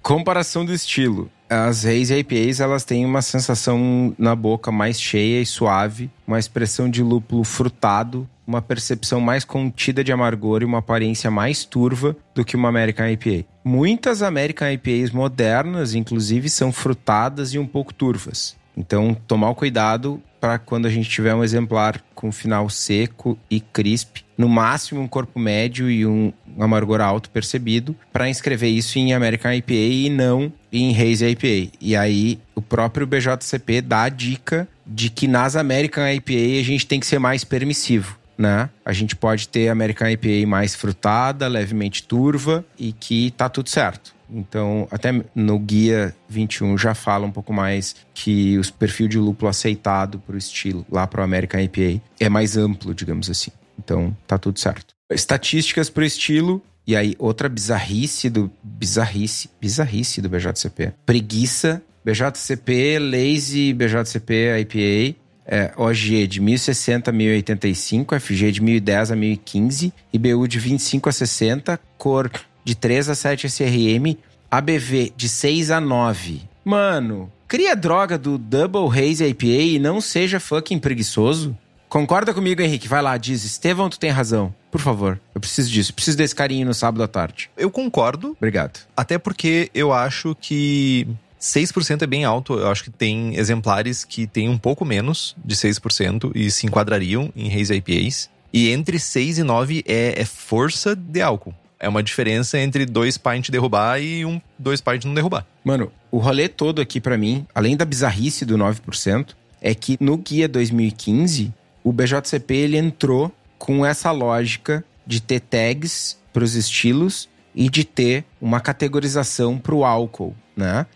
Comparação do estilo. As Haze IPAs, elas têm uma sensação na boca mais cheia e suave, uma expressão de lúpulo frutado, uma percepção mais contida de amargor e uma aparência mais turva do que uma American IPA. Muitas American IPAs modernas, inclusive, são frutadas e um pouco turvas. Então, tomar o cuidado para quando a gente tiver um exemplar com final seco e crisp, no máximo um corpo médio e um amargor alto percebido, para inscrever isso em American IPA e não em Haze IPA. E aí o próprio BJCP dá a dica de que nas American IPA a gente tem que ser mais permissivo. Né? A gente pode ter American IPA mais frutada, levemente turva e que tá tudo certo. Então, até no guia 21 já fala um pouco mais que o perfil de lúpulo aceitado para o estilo, lá para o American IPA, é mais amplo, digamos assim. Então, tá tudo certo. Estatísticas para o estilo, e aí outra bizarrice do bizarrice, bizarrice do BJCP. Preguiça, BJCP, Lazy, BJCP, IPA, é, OG de 1060 a 1085, FG de 1010 a 1015, IBU de 25 a 60, cor de 3 a 7 SRM, ABV de 6 a 9. Mano, cria droga do Double Haze IPA e não seja fucking preguiçoso. Concorda comigo, Henrique? Vai lá, diz. Estevão, tu tem razão. Por favor, eu preciso disso. Preciso desse carinho no sábado à tarde. Eu concordo, Obrigado. até porque eu acho que 6% é bem alto. Eu acho que tem exemplares que tem um pouco menos de 6% e se enquadrariam em Haze IPAs. E entre 6 e 9 é, é força de álcool. É uma diferença entre dois pints derrubar e um dois pints não derrubar. Mano, o rolê todo aqui pra mim, além da bizarrice do 9%, é que no guia 2015, o BJCP ele entrou com essa lógica de ter tags para os estilos e de ter uma categorização para o álcool, né?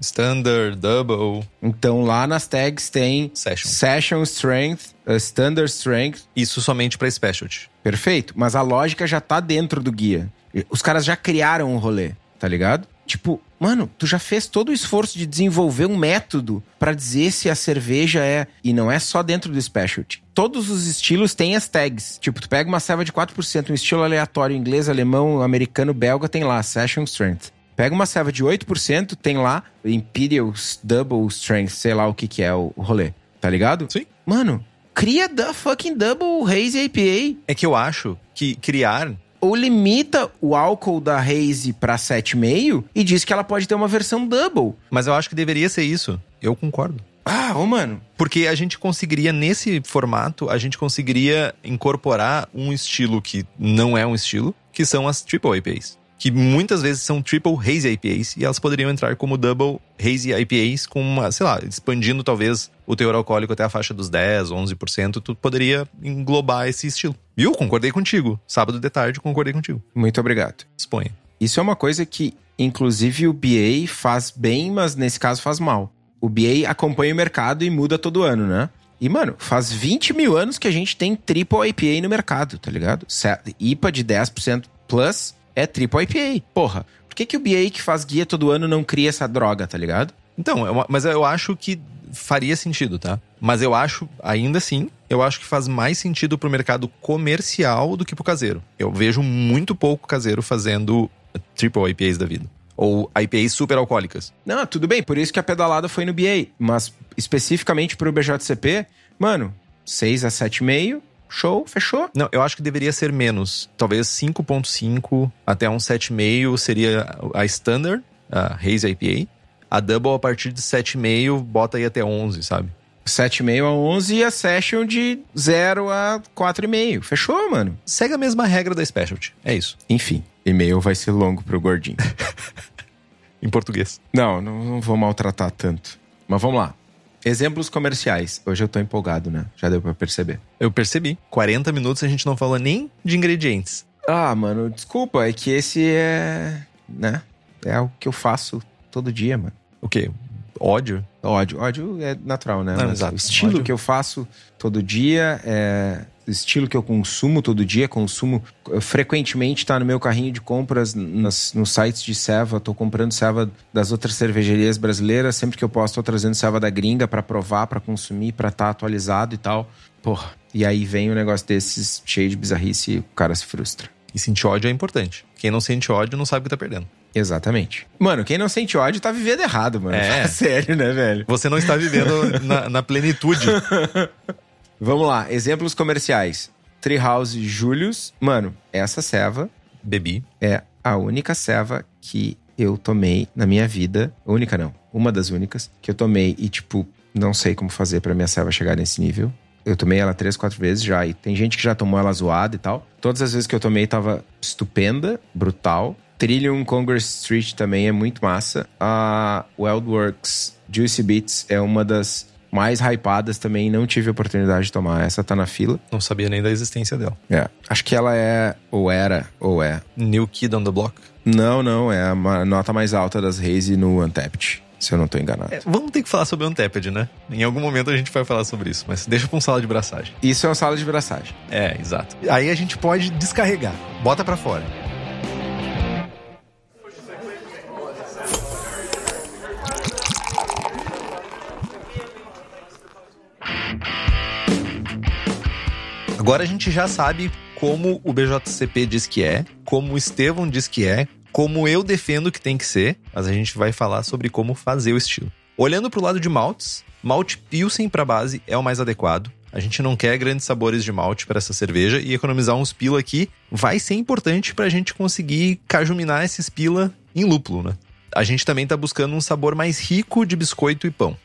Standard, Double. Então lá nas tags tem Session. Session Strength, uh, Standard Strength. Isso somente para Specialty. Perfeito. Mas a lógica já tá dentro do guia. Os caras já criaram um rolê, tá ligado? Tipo, mano, tu já fez todo o esforço de desenvolver um método para dizer se a cerveja é. E não é só dentro do specialty. Todos os estilos têm as tags. Tipo, tu pega uma serva de 4%, um estilo aleatório, inglês, alemão, americano, belga, tem lá, Session Strength. Pega uma serva de 8%, tem lá Imperial Double Strength, sei lá o que que é o rolê. Tá ligado? Sim. Mano, cria da fucking Double Haze IPA. É que eu acho que criar Ou limita o álcool da Haze pra 7,5 e diz que ela pode ter uma versão Double. Mas eu acho que deveria ser isso. Eu concordo. Ah, ô mano. Porque a gente conseguiria, nesse formato, a gente conseguiria incorporar um estilo que não é um estilo, que são as Triple IPAs. Que muitas vezes são Triple Hazy IPAs e elas poderiam entrar como Double Hazy IPAs com uma, sei lá, expandindo talvez o teor alcoólico até a faixa dos 10, 11%, tu poderia englobar esse estilo. Viu? Concordei contigo. Sábado de tarde, concordei contigo. Muito obrigado. Exponha. Isso é uma coisa que, inclusive, o BA faz bem, mas nesse caso faz mal. O BA acompanha o mercado e muda todo ano, né? E, mano, faz 20 mil anos que a gente tem Triple IPA no mercado, tá ligado? IPA de 10% plus é Triple IPA. Porra, por que, que o BA que faz guia todo ano não cria essa droga, tá ligado? Então, é uma- mas eu acho que faria sentido, tá? Mas eu acho, ainda assim, eu acho que faz mais sentido pro mercado comercial do que pro caseiro. Eu vejo muito pouco caseiro fazendo triple IPAs da vida. Ou IPAs super alcoólicas. Não, tudo bem, por isso que a pedalada foi no BA. Mas especificamente pro BJCP, mano, 6 a 7,5, show, fechou. Não, eu acho que deveria ser menos. Talvez 5.5 até um 7,5 seria a standard, a Haze IPA. A double a partir de 7,5 bota aí até 11, sabe? 7,5 a 11 e a session de 0 a 4,5. Fechou, mano? Segue a mesma regra da specialty. É isso. Enfim, e-mail vai ser longo pro gordinho. Em português. não, não, não vou maltratar tanto. Mas vamos lá. Exemplos comerciais. Hoje eu tô empolgado, né? Já deu pra perceber. Eu percebi. 40 minutos a gente não falou nem de ingredientes. Ah, mano, desculpa, é que esse é. né? É o que eu faço todo dia, mano. O quê? Ódio? Ódio. Ódio é natural, né? Não, Mas exato. O estilo Ódio. que eu faço todo dia é. Estilo que eu consumo todo dia, consumo eh, frequentemente, tá no meu carrinho de compras nas, nos sites de Seva. Tô comprando Seva das outras cervejarias brasileiras. Sempre que eu posso, tô trazendo Seva da gringa pra provar, pra consumir, pra estar atualizado e tal. Porra. E aí vem um negócio desses cheio de bizarrice e o cara se frustra. E sentir ódio é importante. Quem não sente ódio não sabe o que tá perdendo. Exatamente. Mano, quem não sente ódio tá vivendo errado, mano. É. Sério, né, velho? Você não está vivendo na, na plenitude. Vamos lá, exemplos comerciais. Treehouse Julius. Mano, essa ceva Bebi. é a única ceva que eu tomei na minha vida. Única não, uma das únicas que eu tomei e, tipo, não sei como fazer pra minha ceva chegar nesse nível. Eu tomei ela três, quatro vezes já e tem gente que já tomou ela zoada e tal. Todas as vezes que eu tomei tava estupenda, brutal. Trillium Congress Street também é muito massa. A Wildworks Juicy Beats é uma das mais hypadas também. Não tive a oportunidade de tomar. Essa tá na fila. Não sabia nem da existência dela. É. Acho que ela é, ou era, ou é. New Kid on the Block. Não, não. É a nota mais alta das Haze no Untapped. Se eu não tô enganado. É, vamos ter que falar sobre o Untapped, né? Em algum momento a gente vai falar sobre isso, mas deixa pra um sala de braçagem. Isso é uma sala de braçagem. É, exato. Aí a gente pode descarregar. Bota pra fora. Agora a gente já sabe como o BJCP diz que é, como o Estevão diz que é, como eu defendo que tem que ser, mas a gente vai falar sobre como fazer o estilo. Olhando pro lado de maltes, malte Pilsen para base é o mais adequado. A gente não quer grandes sabores de malte para essa cerveja e economizar uns pila aqui vai ser importante para a gente conseguir cajuminar esses pila em lúpulo, né? A gente também tá buscando um sabor mais rico de biscoito e pão.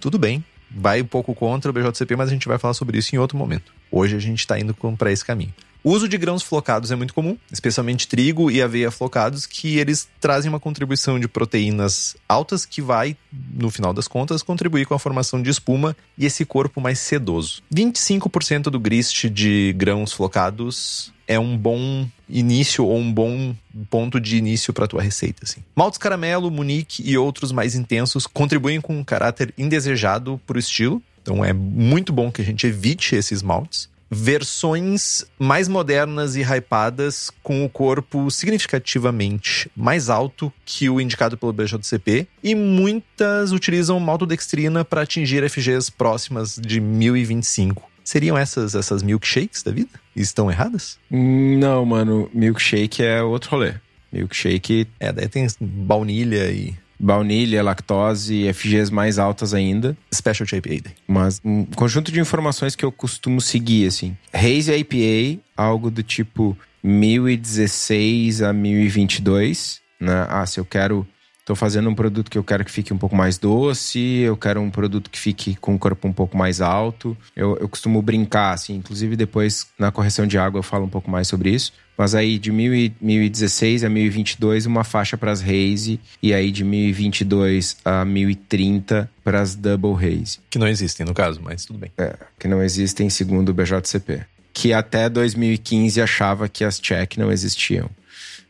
Tudo bem, vai um pouco contra o BJCP, mas a gente vai falar sobre isso em outro momento. Hoje a gente tá indo para esse caminho. O uso de grãos flocados é muito comum, especialmente trigo e aveia flocados, que eles trazem uma contribuição de proteínas altas que vai, no final das contas, contribuir com a formação de espuma e esse corpo mais sedoso. 25% do grist de grãos flocados é um bom início ou um bom ponto de início para tua receita, assim. Maltes caramelo, munique e outros mais intensos contribuem com um caráter indesejado para o estilo. Então é muito bom que a gente evite esses maltes versões mais modernas e hypadas com o corpo significativamente mais alto que o indicado pelo BJCP e muitas utilizam maltodextrina para atingir FGs próximas de 1025. Seriam essas essas milkshakes da vida? Estão erradas? Não, mano, milkshake é outro rolê. Milkshake É, daí tem baunilha e baunilha, lactose, FGs mais altas ainda. Specialty IPA. Mas um conjunto de informações que eu costumo seguir, assim. Haze IPA, algo do tipo 1016 a 1022, né? Ah, se eu quero... Tô fazendo um produto que eu quero que fique um pouco mais doce, eu quero um produto que fique com o corpo um pouco mais alto. Eu, eu costumo brincar, assim, inclusive depois na correção de água eu falo um pouco mais sobre isso. Mas aí de 1016 a 1022, uma faixa para as Haze. E aí de 1022 a 1030 para as Double Haze. Que não existem, no caso, mas tudo bem. É, que não existem segundo o BJCP. Que até 2015 achava que as check não existiam.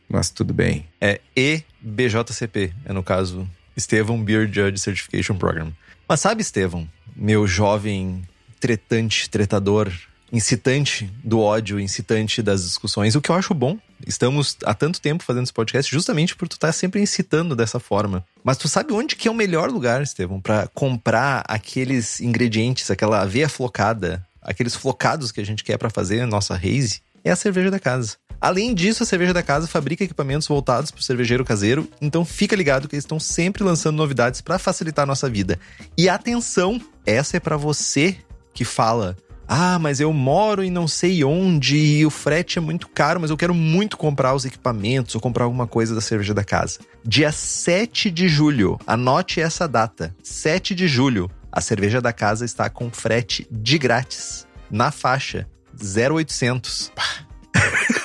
Mas tudo bem. É EBJCP, é no caso Estevão Beer Judge Certification Program. Mas sabe, Estevão, meu jovem tretante, tretador, incitante do ódio, incitante das discussões, o que eu acho bom. Estamos há tanto tempo fazendo esse podcast justamente por tu estar sempre incitando dessa forma. Mas tu sabe onde que é o melhor lugar, Estevão, para comprar aqueles ingredientes, aquela aveia flocada, aqueles flocados que a gente quer para fazer a nossa haze? É a cerveja da casa. Além disso, a cerveja da casa fabrica equipamentos voltados para o cervejeiro caseiro, então fica ligado que eles estão sempre lançando novidades para facilitar a nossa vida. E atenção, essa é para você que fala: "Ah, mas eu moro em não sei onde e o frete é muito caro, mas eu quero muito comprar os equipamentos ou comprar alguma coisa da cerveja da casa". Dia 7 de julho, anote essa data. 7 de julho, a cerveja da casa está com frete de grátis na faixa 0800.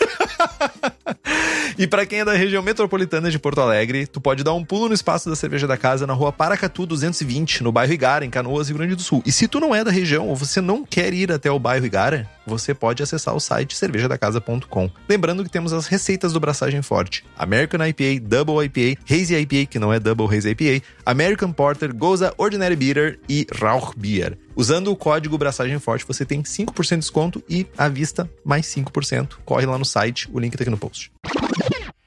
E para quem é da região metropolitana de Porto Alegre, tu pode dar um pulo no espaço da Cerveja da Casa na rua Paracatu 220, no bairro Igara, em Canoas, Rio Grande do Sul. E se tu não é da região ou você não quer ir até o bairro Igara, você pode acessar o site cervejadacasa.com. Lembrando que temos as receitas do Braçagem Forte: American IPA, Double IPA, Hazy IPA, que não é Double Hazy IPA, American Porter, Goza Ordinary Bitter e Rauch Beer. Usando o código Braçagem Forte, você tem 5% de desconto e à vista mais 5%. Corre lá no site, o link tá aqui no post.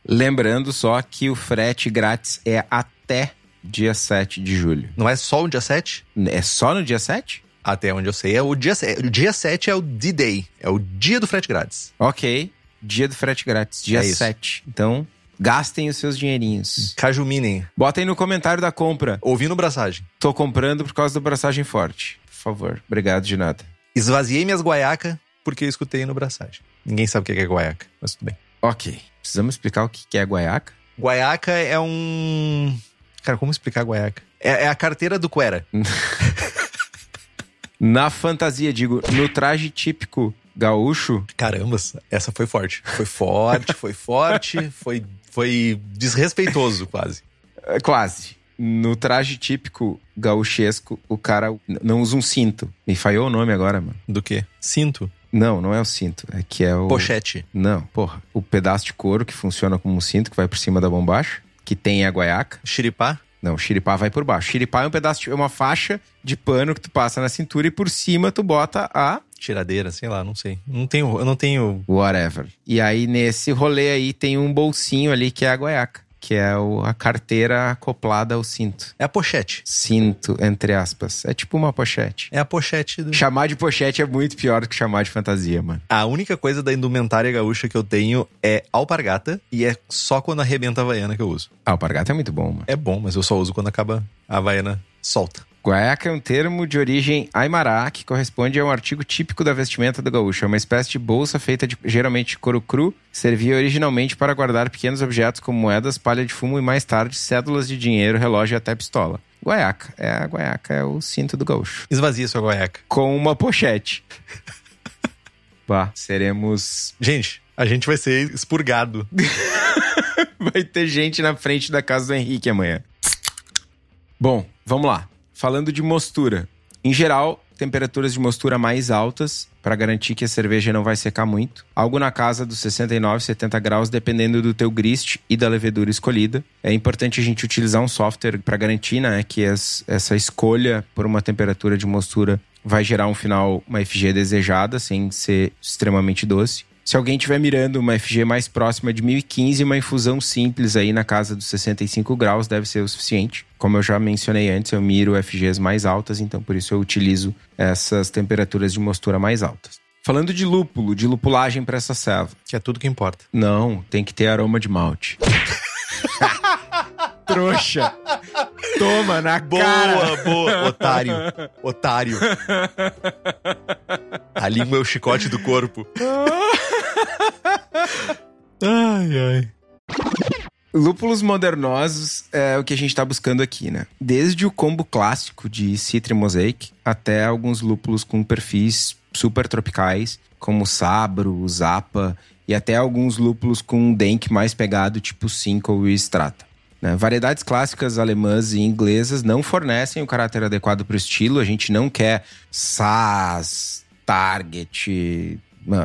Lembrando só que o frete grátis é até dia 7 de julho. Não é só o dia 7? É só no dia 7? Até onde eu sei, é o dia 7. O dia 7 é o D-Day, é o dia do frete grátis. Ok. Dia do frete grátis, dia É isso. 7. Então, gastem os seus dinheirinhos. Cajuminem, Botem no comentário da compra. ouvindo braçagem. Tô comprando por causa do braçagem forte. Favor. Obrigado de nada. Esvaziei minhas guaiacas porque eu escutei no braçagem. Ninguém sabe o que é guaiaca, mas tudo bem. Ok. Precisamos explicar o que é guaiaca? Guaiaca é um. Cara, como explicar guaiaca? É, é a carteira do Quera. Na fantasia, digo, no traje típico gaúcho, Caramba, essa foi forte. Foi forte, foi forte, foi, foi desrespeitoso quase. é, quase. No traje típico gaúchesco, o cara não usa um cinto. Me falhou o nome agora, mano. Do quê? Cinto, Não, não é o cinto. É que é o. pochete. Não, porra. O pedaço de couro que funciona como um cinto que vai por cima da bombacha, que tem a guaiaca. Xiripá? Não, xiripá vai por baixo. Xiripá é um pedaço, de, é uma faixa de pano que tu passa na cintura e por cima tu bota a Tiradeira, sei lá, não sei. Não tenho, eu não tenho. whatever. E aí nesse rolê aí tem um bolsinho ali que é a guaiaca, que é a carteira acoplada ao cinto. É a pochete. Cinto, entre aspas. É tipo uma pochete. É a pochete do. Chamar de pochete é muito pior do que chamar de fantasia, mano. A única coisa da indumentária gaúcha que eu tenho é alpargata e é só quando arrebenta a havaiana que eu uso. Ah, o pargata é muito bom, mano. É bom, mas eu só uso quando acaba a havaiana solta. Guaiaca é um termo de origem aimará que corresponde a um artigo típico da vestimenta do gaúcho. É uma espécie de bolsa feita de, geralmente de couro cru, servia originalmente para guardar pequenos objetos como moedas, palha de fumo e mais tarde cédulas de dinheiro, relógio e até pistola. Guaiaca. É a guaiaca, é o cinto do gaúcho. Esvazia sua guaiaca. Com uma pochete. Bah, seremos. Gente, a gente vai ser expurgado. vai ter gente na frente da casa do Henrique amanhã. Bom, vamos lá. Falando de mostura. Em geral, temperaturas de mostura mais altas para garantir que a cerveja não vai secar muito. Algo na casa dos 69, 70 graus, dependendo do teu grist e da levedura escolhida. É importante a gente utilizar um software para garantir né, que as, essa escolha por uma temperatura de mostura vai gerar um final, uma FG desejada, sem ser extremamente doce. Se alguém estiver mirando uma FG mais próxima de 1015, uma infusão simples aí na casa dos 65 graus deve ser o suficiente. Como eu já mencionei antes, eu miro FGs mais altas, então por isso eu utilizo essas temperaturas de mostura mais altas. Falando de lúpulo, de lupulagem para essa serva. Que é tudo que importa. Não, tem que ter aroma de malte. Trouxa. Toma na boa, cara. Boa, boa. Otário. Otário. A língua é o chicote do corpo. ai, ai. Lúpulos modernosos é o que a gente está buscando aqui, né? Desde o combo clássico de Citra Mosaic até alguns lúpulos com perfis super tropicais, como Sabro, Zapa e até alguns lúpulos com um denk mais pegado, tipo Cinco e Strata. Né? Variedades clássicas alemãs e inglesas não fornecem o caráter adequado para o estilo. A gente não quer SAS, Target,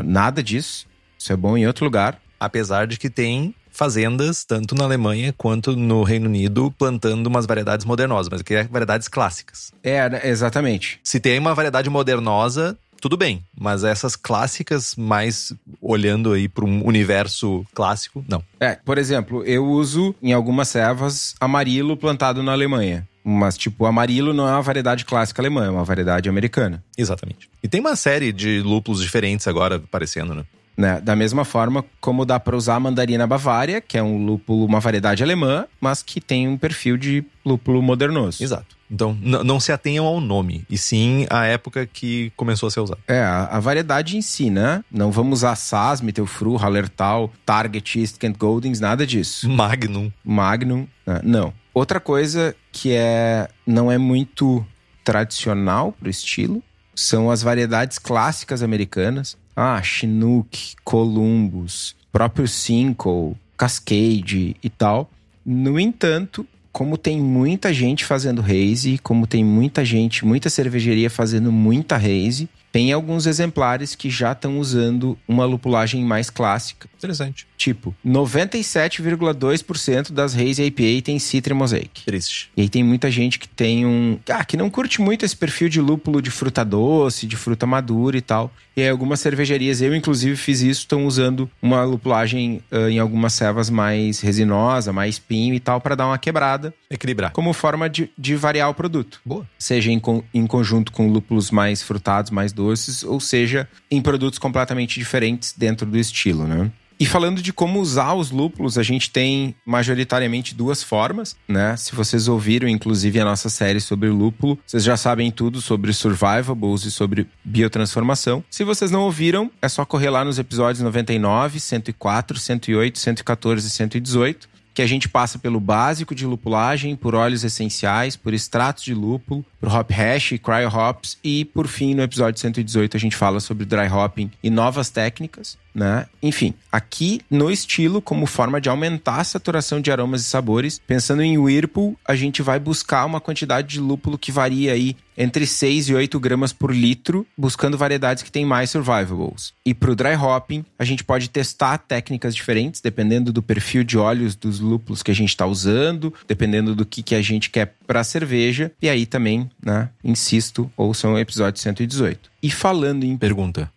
nada disso. Isso é bom em outro lugar. Apesar de que tem fazendas, tanto na Alemanha quanto no Reino Unido, plantando umas variedades modernosas, mas aqui é variedades clássicas. É, né? exatamente. Se tem uma variedade modernosa, tudo bem. Mas essas clássicas, mais olhando aí para um universo clássico, não. É, por exemplo, eu uso em algumas servas amarilo plantado na Alemanha. Mas, tipo, amarilo não é uma variedade clássica alemã, é uma variedade americana. Exatamente. E tem uma série de lúpulos diferentes agora aparecendo, né? Né? Da mesma forma como dá para usar a mandarina bavária, que é um lúpulo, uma variedade alemã, mas que tem um perfil de lúpulo modernoso. Exato. Então, não se atenham ao nome, e sim à época que começou a ser usado. É, a, a variedade em si, né? Não vamos usar Sass, Mittelfru, Hallertau, Target, East Kent Goldings, nada disso. Magnum. Magnum, né? não. Outra coisa que é não é muito tradicional pro estilo são as variedades clássicas americanas. Ah, Chinook, Columbus, próprio Cinco, Cascade e tal. No entanto, como tem muita gente fazendo haze, como tem muita gente, muita cervejaria fazendo muita haze, tem alguns exemplares que já estão usando uma lupulagem mais clássica. Interessante. Tipo, 97,2% das Haze IPA tem Citra Mosaic. Triste. E aí tem muita gente que tem um... Ah, que não curte muito esse perfil de lúpulo de fruta doce, de fruta madura e tal. E aí algumas cervejarias, eu inclusive fiz isso, estão usando uma lupulagem uh, em algumas servas mais resinosa, mais pinho e tal, para dar uma quebrada. Equilibrar. Como forma de, de variar o produto. Boa. Seja em, em conjunto com lúpulos mais frutados, mais doces, ou seja, em produtos completamente diferentes dentro do estilo, né? E falando de como usar os lúpulos, a gente tem majoritariamente duas formas, né? Se vocês ouviram, inclusive, a nossa série sobre lúpulo, vocês já sabem tudo sobre survivables e sobre biotransformação. Se vocês não ouviram, é só correr lá nos episódios 99, 104, 108, 114 e 118 que a gente passa pelo básico de lupulagem, por óleos essenciais, por extratos de lúpulo, por hop hash, cryo hops e por fim no episódio 118 a gente fala sobre dry hopping e novas técnicas né? Enfim, aqui no estilo, como forma de aumentar a saturação de aromas e sabores, pensando em Whirlpool, a gente vai buscar uma quantidade de lúpulo que varia aí entre 6 e 8 gramas por litro, buscando variedades que têm mais survivables. E para o dry hopping, a gente pode testar técnicas diferentes, dependendo do perfil de óleos dos lúpulos que a gente está usando, dependendo do que, que a gente quer para cerveja. E aí também, né, insisto, ouçam o episódio 118. E falando em... Pergunta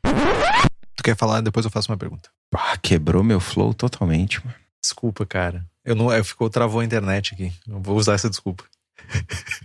quer falar, depois eu faço uma pergunta. Ah, quebrou meu flow totalmente, mano. Desculpa, cara. Eu não, eu ficou travou a internet aqui. Eu vou usar essa desculpa.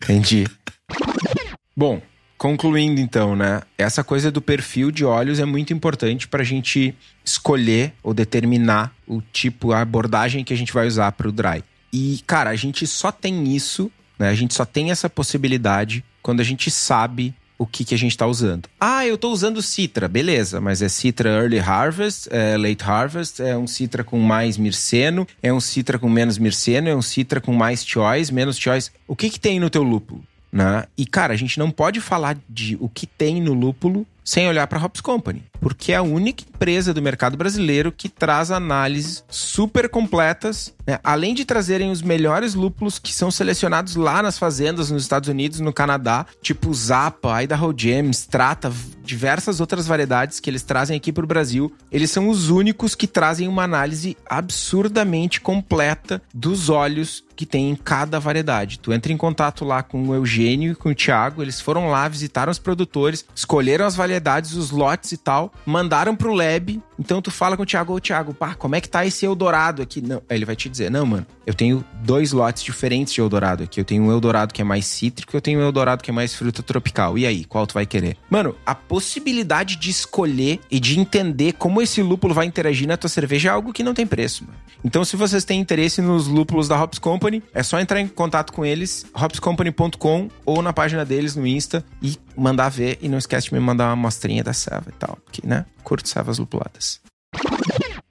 Entendi. Bom, concluindo então, né? Essa coisa do perfil de olhos é muito importante para a gente escolher ou determinar o tipo, a abordagem que a gente vai usar para o dry. E, cara, a gente só tem isso, né? A gente só tem essa possibilidade quando a gente sabe o que, que a gente está usando. Ah, eu estou usando Citra, beleza, mas é Citra Early Harvest, é Late Harvest, é um Citra com mais mirceno, é um Citra com menos mirceno, é um Citra com mais choice, menos choice. O que, que tem no teu lúpulo? Né? E, cara, a gente não pode falar de o que tem no lúpulo sem olhar para a Hops Company, porque é a única empresa do mercado brasileiro que traz análises super completas, né? além de trazerem os melhores lúpulos que são selecionados lá nas fazendas nos Estados Unidos, no Canadá, tipo Zapa, Idaho Jam, Strata, diversas outras variedades que eles trazem aqui para o Brasil. Eles são os únicos que trazem uma análise absurdamente completa dos óleos que tem em cada variedade. Tu entra em contato lá com o Eugênio e com o Thiago, eles foram lá, visitaram os produtores, escolheram as variedades, os lotes e tal, mandaram pro lab. Então tu fala com o Thiago, ô Thiago, pá, como é que tá esse Eldorado aqui? Não, aí ele vai te dizer, não, mano, eu tenho dois lotes diferentes de Eldorado aqui. Eu tenho um Eldorado que é mais cítrico, eu tenho um Eldorado que é mais fruta tropical. E aí, qual tu vai querer? Mano, a possibilidade de escolher e de entender como esse lúpulo vai interagir na tua cerveja é algo que não tem preço, mano. Então, se vocês têm interesse nos lúpulos da Hops Company, é só entrar em contato com eles, hopscompany.com ou na página deles no Insta e mandar ver. E não esquece de me mandar uma amostrinha da serva e tal, porque, né? Curto servas lupuladas.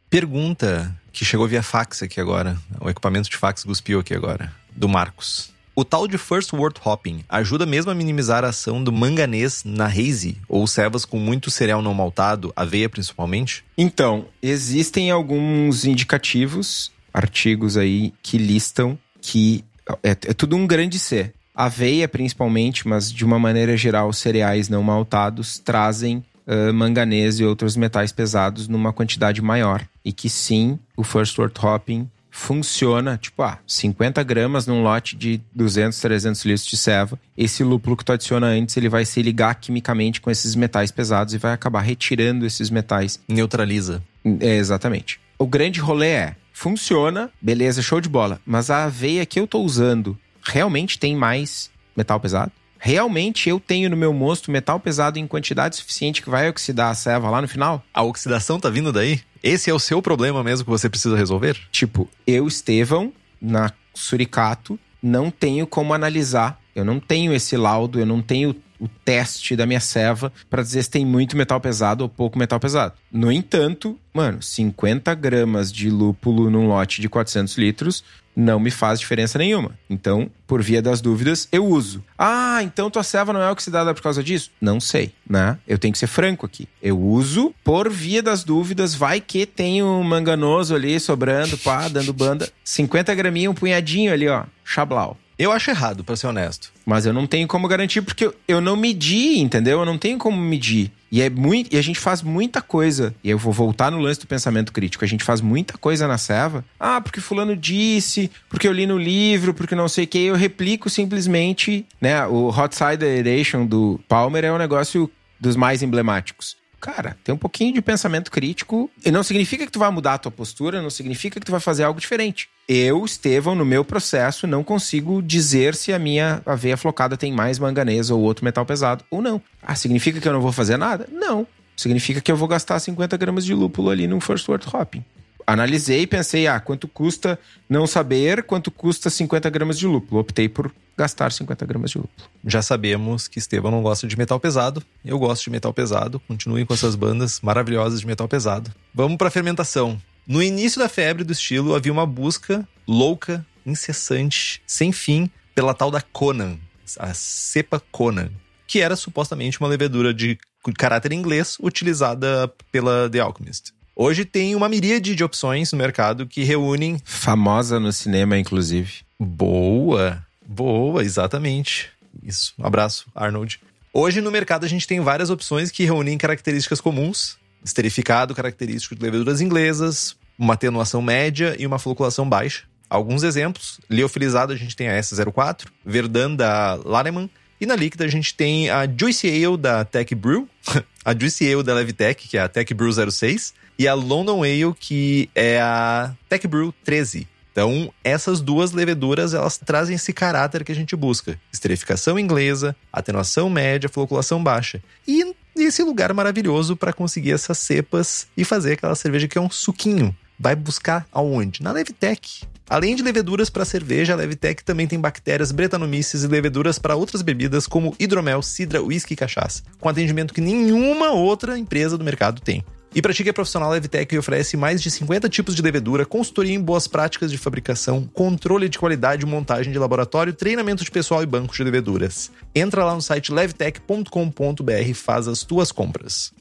Pergunta que chegou via fax aqui agora. O equipamento de fax cuspiu aqui agora. Do Marcos. O tal de First Word Hopping ajuda mesmo a minimizar a ação do manganês na haze ou servas com muito cereal não maltado, aveia principalmente? Então, existem alguns indicativos, artigos aí que listam que é, é tudo um grande C. Aveia, principalmente, mas de uma maneira geral, cereais não maltados trazem uh, manganês e outros metais pesados numa quantidade maior. E que sim, o First Word Hopping funciona, tipo, ah, 50 gramas num lote de 200, 300 litros de ceva. Esse lúpulo que tu adiciona antes, ele vai se ligar quimicamente com esses metais pesados e vai acabar retirando esses metais. Neutraliza. É, exatamente. O grande rolê é, funciona, beleza, show de bola. Mas a aveia que eu tô usando realmente tem mais metal pesado? Realmente eu tenho no meu mosto metal pesado em quantidade suficiente que vai oxidar a ceva lá no final? A oxidação tá vindo daí? Esse é o seu problema mesmo que você precisa resolver? Tipo, eu, Estevão, na Suricato, não tenho como analisar. Eu não tenho esse laudo, eu não tenho o teste da minha ceva para dizer se tem muito metal pesado ou pouco metal pesado. No entanto, mano, 50 gramas de lúpulo num lote de 400 litros não me faz diferença nenhuma. Então, por via das dúvidas, eu uso. Ah, então tua ceva não é oxidada por causa disso? Não sei, né? Eu tenho que ser franco aqui. Eu uso por via das dúvidas, vai que tem um manganoso ali sobrando, pá, dando banda. 50 graminhas, um punhadinho ali, ó, chablau. Eu acho errado, para ser honesto. Mas eu não tenho como garantir porque eu não medi, entendeu? Eu não tenho como medir. E é muito, e a gente faz muita coisa. E eu vou voltar no lance do pensamento crítico. A gente faz muita coisa na serva. Ah, porque fulano disse, porque eu li no livro, porque não sei o que. Eu replico simplesmente, né? O Hot Side Aeration do Palmer é um negócio dos mais emblemáticos. Cara, tem um pouquinho de pensamento crítico. E não significa que tu vai mudar a tua postura, não significa que tu vai fazer algo diferente. Eu, Estevão, no meu processo, não consigo dizer se a minha aveia flocada tem mais manganês ou outro metal pesado ou não. Ah, significa que eu não vou fazer nada? Não. Significa que eu vou gastar 50 gramas de lúpulo ali no First Word Hopping. Analisei e pensei, ah, quanto custa não saber, quanto custa 50 gramas de lúpulo. Optei por gastar 50 gramas de lúpulo. Já sabemos que Estevam não gosta de metal pesado. Eu gosto de metal pesado. Continuem com essas bandas maravilhosas de metal pesado. Vamos para fermentação. No início da febre do estilo, havia uma busca louca, incessante, sem fim, pela tal da Conan, a cepa Conan, que era supostamente uma levedura de caráter inglês utilizada pela The Alchemist. Hoje tem uma miríade de opções no mercado que reúnem. Famosa no cinema, inclusive. Boa! Boa, exatamente. Isso. Um abraço, Arnold. Hoje no mercado a gente tem várias opções que reúnem características comuns: esterificado, característico de leveduras inglesas, uma atenuação média e uma floculação baixa. Alguns exemplos: liofilizado a gente tem a S04, Verdun da Lareman, e na líquida a gente tem a Juicy Ale da Tech Brew, a Juicy Ale da Levitech, que é a Tech Brew 06, e a London Ale, que é a Tech Brew 13. Então, essas duas leveduras, elas trazem esse caráter que a gente busca. Esterificação inglesa, atenuação média, floculação baixa. E esse lugar maravilhoso para conseguir essas cepas e fazer aquela cerveja que é um suquinho. Vai buscar aonde? Na Levitec. Além de leveduras para cerveja, a Levitec também tem bactérias, bretanomices e leveduras para outras bebidas como hidromel, cidra, uísque e cachaça, com atendimento que nenhuma outra empresa do mercado tem. E para ti que é profissional, a Levtech oferece mais de 50 tipos de levedura, consultoria em boas práticas de fabricação, controle de qualidade, montagem de laboratório, treinamento de pessoal e bancos de leveduras. Entra lá no site levtech.com.br e faz as tuas compras.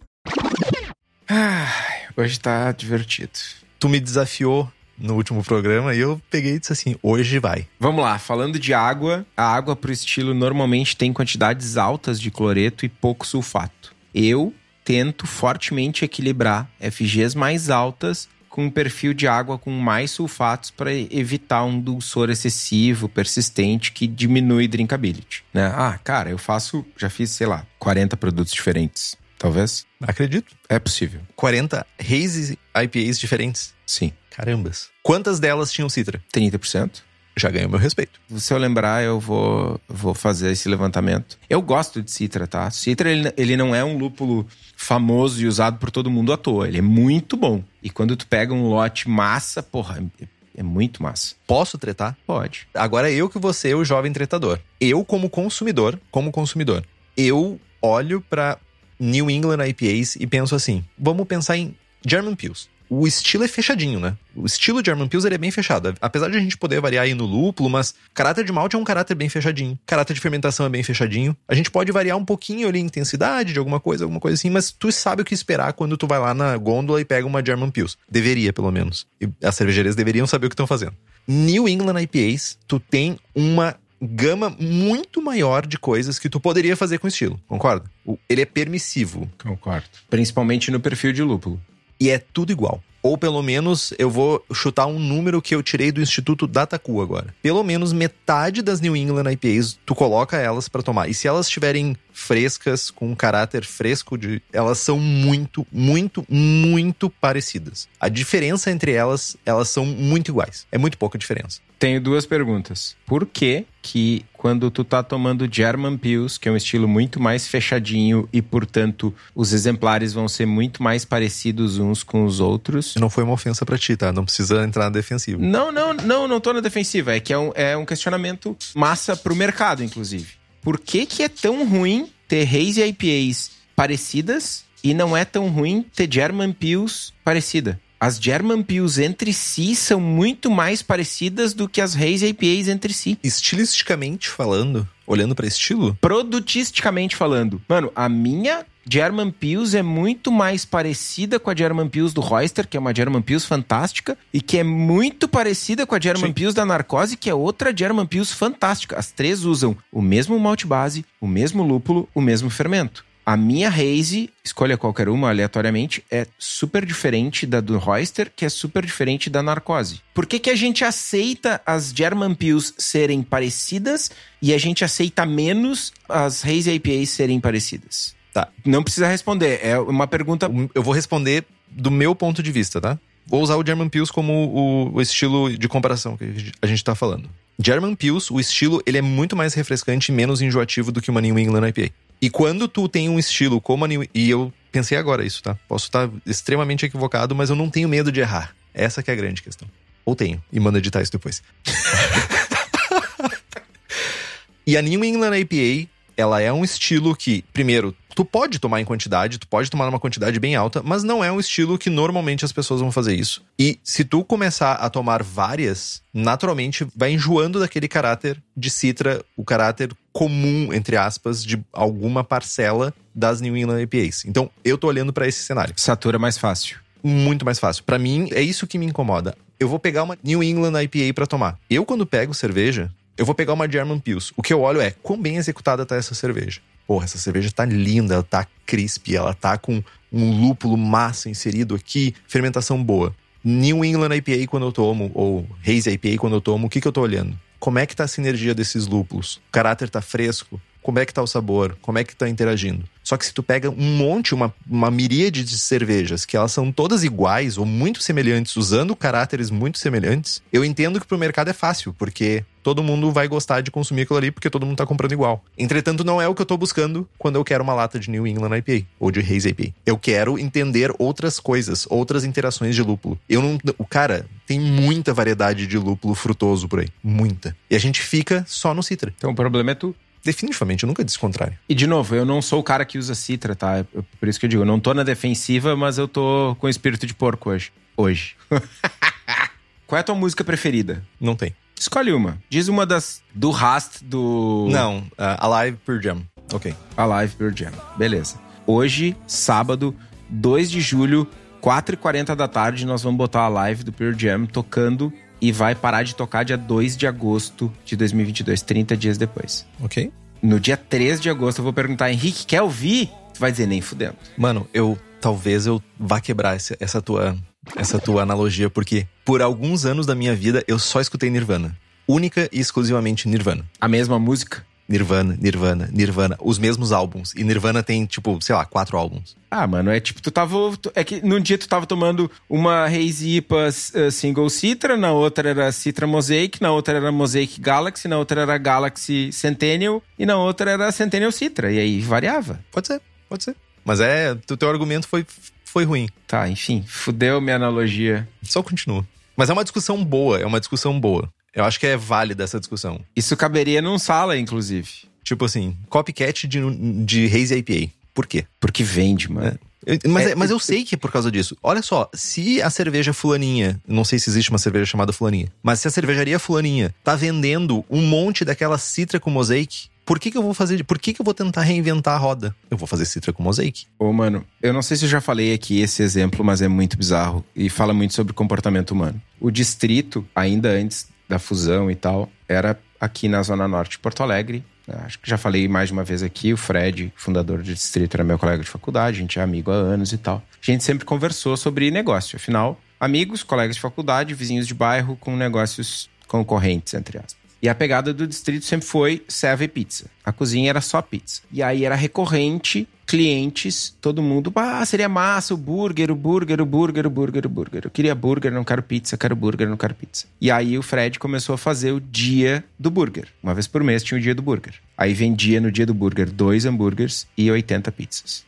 Ah, hoje tá divertido. Tu me desafiou no último programa e eu peguei e disse assim: hoje vai. Vamos lá, falando de água, a água pro estilo normalmente tem quantidades altas de cloreto e pouco sulfato. Eu tento fortemente equilibrar FGs mais altas com um perfil de água com mais sulfatos para evitar um dulçor excessivo, persistente, que diminui drinkability. Né? Ah, cara, eu faço, já fiz, sei lá, 40 produtos diferentes. Talvez? Acredito. É possível. 40 Haze IPAs diferentes. Sim. Carambas. Quantas delas tinham Citra? 30%. Já ganhou meu respeito. Se eu lembrar, eu vou, vou fazer esse levantamento. Eu gosto de Citra, tá? Citra, ele, ele não é um lúpulo famoso e usado por todo mundo à toa. Ele é muito bom. E quando tu pega um lote massa, porra, é, é muito massa. Posso tretar? Pode. Agora eu que você, o jovem tretador. Eu, como consumidor, como consumidor, eu olho para New England IPAs e penso assim: vamos pensar em German Pils o estilo é fechadinho, né? O estilo German Pils é bem fechado. Apesar de a gente poder variar aí no lúpulo, mas caráter de malte é um caráter bem fechadinho. Caráter de fermentação é bem fechadinho. A gente pode variar um pouquinho ali a intensidade de alguma coisa, alguma coisa assim, mas tu sabe o que esperar quando tu vai lá na gôndola e pega uma German Pils. Deveria, pelo menos. E as cervejarias deveriam saber o que estão fazendo. New England IPAs, tu tem uma gama muito maior de coisas que tu poderia fazer com estilo, concorda? Ele é permissivo. Concordo. Principalmente no perfil de lúpulo e é tudo igual. Ou pelo menos eu vou chutar um número que eu tirei do Instituto Dataku agora. Pelo menos metade das New England IPAs tu coloca elas para tomar. E se elas estiverem frescas, com um caráter fresco, de, elas são muito, muito, muito parecidas. A diferença entre elas, elas são muito iguais. É muito pouca diferença. Tenho duas perguntas. Por que que quando tu tá tomando German Pils, que é um estilo muito mais fechadinho e, portanto, os exemplares vão ser muito mais parecidos uns com os outros? Não foi uma ofensa para ti, tá? Não precisa entrar na defensiva. Não, não, não, não tô na defensiva. É que é um, é um questionamento massa pro mercado, inclusive. Por que que é tão ruim ter Haze IPAs parecidas e não é tão ruim ter German Pils parecida? As German Pils entre si são muito mais parecidas do que as Haze IPAs entre si. Estilisticamente falando, olhando para estilo? Produtisticamente falando. Mano, a minha German Pils é muito mais parecida com a German Pils do Royster, que é uma German Pils fantástica, e que é muito parecida com a German Sim. Pils da Narcose, que é outra German Pils fantástica. As três usam o mesmo malte base, o mesmo lúpulo, o mesmo fermento. A minha Haze, escolha qualquer uma aleatoriamente, é super diferente da do Royster, que é super diferente da Narcose. Por que, que a gente aceita as German Pils serem parecidas e a gente aceita menos as Haze IPAs serem parecidas? Tá. Não precisa responder, é uma pergunta... Eu vou responder do meu ponto de vista, tá? Vou usar o German Pils como o, o estilo de comparação que a gente tá falando. German Pils, o estilo, ele é muito mais refrescante e menos enjoativo do que uma New England IPA. E quando tu tem um estilo como a New... E eu pensei agora isso, tá? Posso estar extremamente equivocado, mas eu não tenho medo de errar. Essa que é a grande questão. Ou tenho, e manda editar isso depois. e a New England IPA, ela é um estilo que, primeiro, tu pode tomar em quantidade, tu pode tomar numa quantidade bem alta, mas não é um estilo que normalmente as pessoas vão fazer isso. E se tu começar a tomar várias, naturalmente vai enjoando daquele caráter de citra, o caráter comum, entre aspas, de alguma parcela das New England IPAs. Então, eu tô olhando para esse cenário. Satura mais fácil. Muito mais fácil. Para mim, é isso que me incomoda. Eu vou pegar uma New England IPA para tomar. Eu, quando pego cerveja, eu vou pegar uma German Pils. O que eu olho é quão bem executada tá essa cerveja. Porra, essa cerveja tá linda, ela tá crisp, ela tá com um lúpulo massa inserido aqui, fermentação boa. New England IPA quando eu tomo, ou Haze IPA quando eu tomo, o que, que eu tô olhando? Como é que tá a sinergia desses lúpulos? O caráter tá fresco? Como é que tá o sabor? Como é que tá interagindo? Só que se tu pega um monte, uma, uma miríade de cervejas, que elas são todas iguais ou muito semelhantes, usando caráteres muito semelhantes, eu entendo que pro mercado é fácil, porque todo mundo vai gostar de consumir aquilo ali porque todo mundo tá comprando igual. Entretanto, não é o que eu tô buscando quando eu quero uma lata de New England IPA ou de Haze IPA. Eu quero entender outras coisas, outras interações de lúpulo. Eu não, o cara tem muita variedade de lúpulo frutoso por aí, muita. E a gente fica só no citra. Então o problema é tu. Definitivamente, eu nunca disse o contrário. E de novo, eu não sou o cara que usa Citra, tá? Eu- Por isso que eu digo, eu não tô na defensiva, mas eu tô com espírito de porco hoje. Hoje. Qual é a tua música preferida? Não tem. Escolhe uma. Diz uma das do Rast do Não, uh, Alive per Jam. Ok. Alive Pearl Jam. Beleza. Hoje, sábado, 2 de julho, 4h40 da tarde, nós vamos botar a live do Pearl Jam tocando e vai parar de tocar dia 2 de agosto de 2022, 30 dias depois. Ok. No dia 3 de agosto eu vou perguntar, Henrique, quer ouvir? Tu vai dizer, nem fudendo. Mano, eu talvez eu vá quebrar essa, essa tua essa tua analogia porque por alguns anos da minha vida eu só escutei Nirvana, única e exclusivamente Nirvana. A mesma música? Nirvana, Nirvana, Nirvana, os mesmos álbuns. E Nirvana tem tipo, sei lá, quatro álbuns. Ah, mano, é tipo, tu tava. tu- É que num dia tu tava tomando uma Hazy IPA eh, Single Citra, na outra era Citra Mosaic, na outra era Mosaic Galaxy, na outra era Galaxy Centennial e na outra era Centennial Citra. E aí variava. Pode ser, pode ser. Mas é, o teu argumento foi foi ruim. Tá, enfim, fudeu minha analogia. Só continua. Mas é uma discussão boa, é uma discussão boa. Eu acho que é válida essa discussão. Isso caberia num sala, inclusive. Tipo assim, copycat de, de Haze IPA. Por quê? Porque vende, mano. Eu- mas, É, é- mas eu sei que é por causa disso. Olha só, se a cerveja fulaninha, não sei se existe uma cerveja chamada fulaninha, mas se a cervejaria fulaninha tá vendendo um monte daquela citra com mosaic, por que que eu vou fazer? Por que que eu vou tentar reinventar a roda? Eu vou fazer citra com mosaic. Ô, mano, eu não sei se eu já falei aqui esse exemplo, mas é muito bizarro e fala muito sobre comportamento humano. O distrito, ainda antes da fusão e tal, era aqui na Zona Norte de Porto Alegre. Acho que já falei mais de uma vez aqui. O Fred, fundador do distrito, era meu colega de faculdade, a gente é amigo há anos e tal. A gente sempre conversou sobre negócio. Afinal, amigos, colegas de faculdade, vizinhos de bairro com negócios concorrentes, entre aspas. E a pegada do distrito sempre foi serve pizza. A cozinha era só pizza. E aí era recorrente, clientes, todo mundo, ah, seria massa, o burger, o burger, o burger, o burger, o burger. Eu queria burger, não quero pizza, quero burger, não quero pizza. E aí o Fred começou a fazer o dia do burger. Uma vez por mês tinha o dia do burger. Aí vendia no dia do burger dois hambúrgueres e 80 pizzas.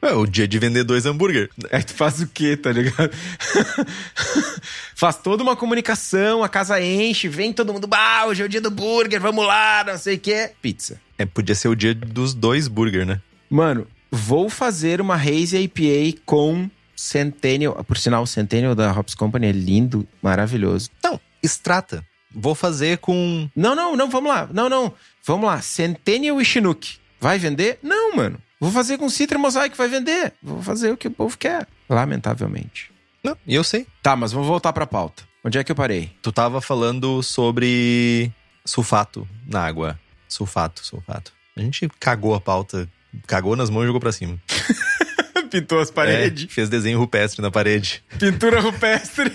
É o dia de vender dois hambúrguer. Aí tu faz o quê, tá ligado? faz toda uma comunicação, a casa enche, vem todo mundo, bah, hoje é o dia do burger, vamos lá, não sei o quê. Pizza. É, podia ser o dia dos dois burger, né? Mano, vou fazer uma Haze IPA com Centennial. Por sinal, o Centennial da Hops Company é lindo, maravilhoso. Não, extrata. Vou fazer com. Não, não, não, vamos lá. Não, não. Vamos lá. Centennial e Chinook. Vai vender? Não, mano. Vou fazer com Citra Mosaic, vai vender. Vou fazer o que o povo quer. Lamentavelmente. Não, e eu sei. Tá, mas vamos voltar pra pauta. Onde é que eu parei? Tu tava falando sobre sulfato na água. Sulfato, sulfato. A gente cagou a pauta, cagou nas mãos e jogou pra cima. Pintou as É, fez desenho rupestre na parede. Pintura rupestre.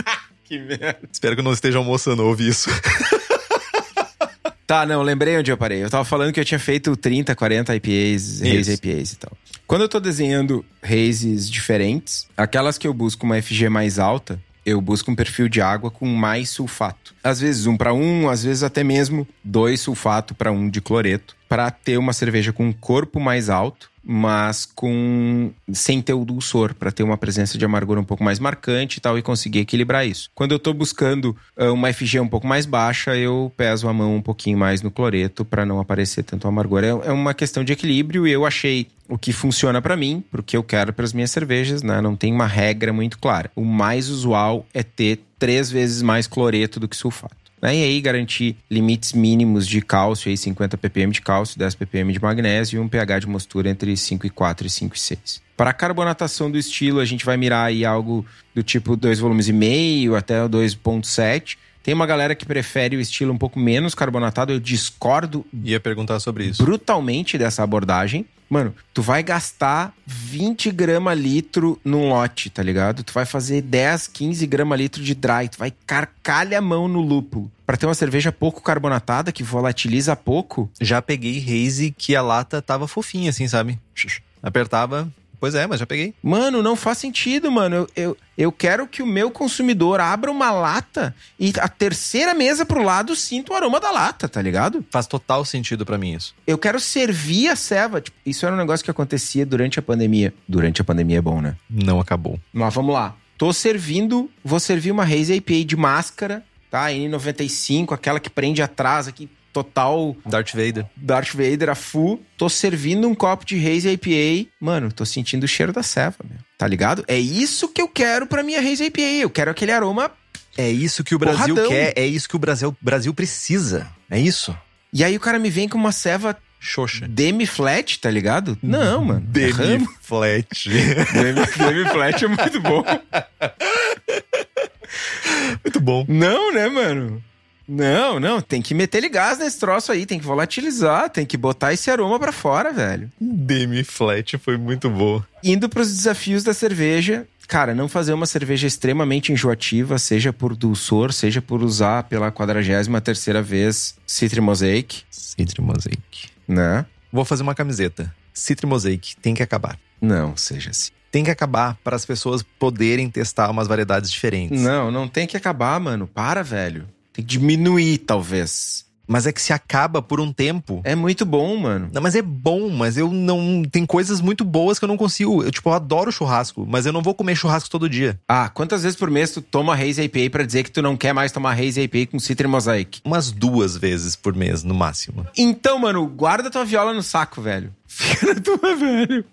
que merda. Espero que eu não esteja almoçando ou ouvir isso. Tá, não, lembrei onde eu parei. Eu tava falando que eu tinha feito 30, 40 IPAs, Haze. IPAs e tal. Quando eu tô desenhando Hazes diferentes, aquelas que eu busco uma FG mais alta, eu busco um perfil de água com mais sulfato. Às vezes um para um, às vezes até mesmo dois sulfato para um de cloreto, para ter uma cerveja com um corpo mais alto, mas com sem ter o dulçor, para ter uma presença de amargor um pouco mais marcante e tal e conseguir equilibrar isso. Quando eu tô buscando ah, uma FG um pouco mais baixa, eu peso a mão um pouquinho mais no cloreto para não aparecer tanto amargor. É, é uma questão de equilíbrio e eu achei o que funciona para mim, porque eu quero para as minhas cervejas, né? Não tem uma regra muito clara. O mais usual é ter três vezes mais cloreto do que sulfato. Né? E aí garantir limites mínimos de cálcio, aí 50 ppm de cálcio, 10 ppm de magnésio e um pH de mostura entre 5,4 e 5,6. Para a carbonatação do estilo, a gente vai mirar aí algo do tipo 2 volumes e meio até o 2.7. Tem uma galera que prefere o estilo um pouco menos carbonatado, eu discordo Ia perguntar sobre isso. brutalmente dessa abordagem. Mano, tu vai gastar 20 grama litro num lote, tá ligado? Tu vai fazer 10, 15 grama litro de dry, tu vai carcalha a mão no lúpulo. Pra ter uma cerveja pouco carbonatada, que volatiliza pouco, Já peguei Haze que a lata tava fofinha, assim, sabe? Apertava. Pois é, mas já peguei. Mano, não faz sentido, mano. Eu, eu, eu quero que o meu consumidor abra uma lata e a terceira mesa pro lado sinta o aroma da lata, tá ligado? Faz total sentido pra mim isso. Eu quero servir a ceva. Tipo, isso era um negócio que acontecia durante a pandemia. Durante a pandemia é bom, né? Não acabou. Mas vamos lá. Tô servindo, vou servir uma Haze IPA de máscara, tá? N95, aquela que prende atrás aqui, total Darth Vader. Darth Vader a full. Tô servindo um copo de Haze IPA. Mano, tô sentindo o cheiro da ceva, meu. Tá ligado? É isso que eu quero pra minha Haze IPA. Eu quero aquele aroma. É isso que o Brasil quer, é isso que o Brasil, Brasil precisa. É isso. E aí o cara me vem com uma ceva Xoxa. demi-flat, tá ligado? Não, mano. Ramo. flat. Demi, demi-flat é muito bom. Muito bom. Não, né, mano? Não, não. Tem que meter gás nesse troço aí. Tem que volatilizar. Tem que botar esse aroma pra fora, velho. Demi flat foi muito boa. Indo pros desafios da cerveja. Cara, não fazer uma cerveja extremamente enjoativa, seja por dulçor, seja por usar pela 43 terceira vez Citri Mosaic, Citri Mosaic. né? Vou fazer uma camiseta. Citri Mosaic tem que acabar. Não, seja assim. Tem que acabar para as pessoas poderem testar umas variedades diferentes. Não, não tem que acabar, mano. Para, velho. Tem que diminuir, talvez. Mas é que se acaba por um tempo. É muito bom, mano. Não, mas é bom, mas eu não. Tem coisas muito boas que eu não consigo. Eu, tipo, eu adoro churrasco, mas eu não vou comer churrasco todo dia. Ah, quantas vezes por mês tu toma Haze IPA pra dizer que tu não quer mais tomar Haze IPA com Citri Mosaic? Umas duas vezes por mês, no máximo. Então, mano, guarda tua viola no saco, velho. Fica na tua, velho.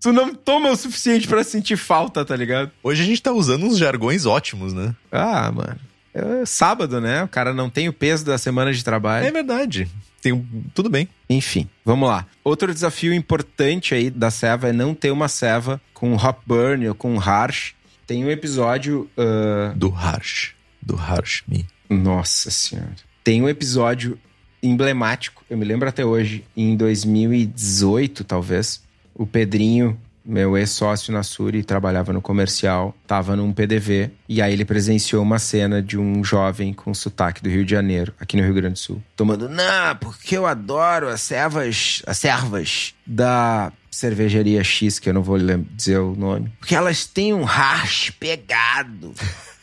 Tu não toma o suficiente pra sentir falta, tá ligado? Hoje a gente tá usando uns jargões ótimos, né? Ah, mano. É sábado, né? O cara não tem o peso da semana de trabalho. É verdade. Tem um... Tudo bem. Enfim, vamos lá. Outro desafio importante aí da ceva é não ter uma ceva com hop burn ou com harsh. Tem um episódio. ah, Do Harsh. Do Harsh Me. Nossa senhora. Tem um episódio emblemático, eu me lembro até hoje, em 2018, talvez. O Pedrinho, meu ex-sócio na Suri, trabalhava no comercial, tava num PDV, e aí ele presenciou uma cena de um jovem com sotaque do Rio de Janeiro, aqui no Rio Grande do Sul, tomando, não, porque eu adoro as servas, as servas da cervejaria X, que eu não vou dizer o nome, porque elas têm um hash pegado.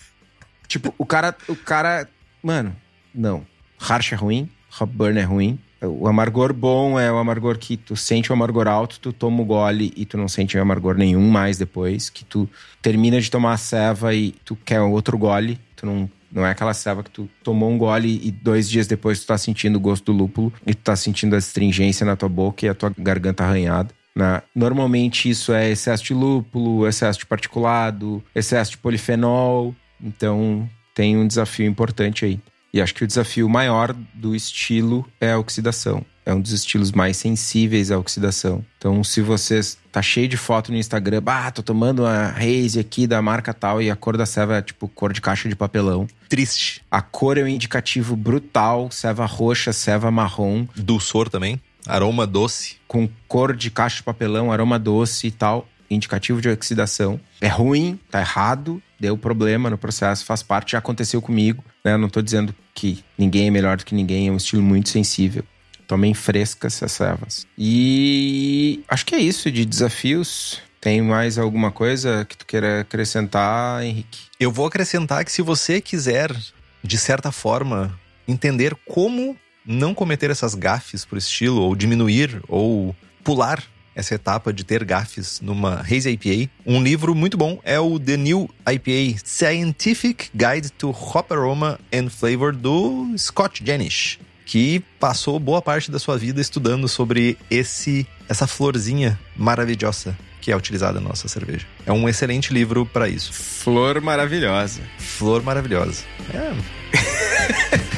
Tipo, o cara, o cara, mano, não. Harsh é ruim, hop burn é ruim. O amargor bom é o amargor que tu sente o amargor alto, tu toma o gole e tu não sente amargor nenhum mais depois. Que tu termina de tomar a ceva e tu quer outro gole. Tu não, não é aquela ceva que tu tomou um gole e dois dias depois tu tá sentindo o gosto do lúpulo e tu tá sentindo a astringência na tua boca e a tua garganta arranhada. né? Normalmente isso é excesso de lúpulo, excesso de particulado, excesso de polifenol. Então tem um desafio importante aí. E acho que o desafio maior do estilo é a oxidação. É um dos estilos mais sensíveis à oxidação. Então, se você tá cheio de foto no Instagram, bah, tô tomando uma Haze aqui da marca tal e a cor da ceva é tipo cor de caixa de papelão. Triste. A cor é um indicativo brutal, ceva roxa, ceva marrom, Dulçor também. Aroma doce. com cor de caixa de papelão, aroma doce e tal, indicativo de oxidação. É ruim, tá errado, deu problema no processo, faz parte, já aconteceu comigo, né? Não tô dizendo que ninguém é melhor do que ninguém, é um estilo muito sensível. Tomem frescas essas servas. E acho que é isso de desafios. Tem mais alguma coisa que tu queira acrescentar, Henrique? Eu vou acrescentar que se você quiser, de certa forma, entender como não cometer essas gafes por estilo, ou diminuir, ou pular essa etapa de ter gafes numa Haze IPA, um livro muito bom é o The New IPA Scientific Guide to Hop Aroma and Flavor do Scott Janish, que passou boa parte da sua vida estudando sobre esse essa florzinha maravilhosa que é utilizada na nossa cerveja. É um excelente livro para isso. Flor maravilhosa. Flor maravilhosa. É.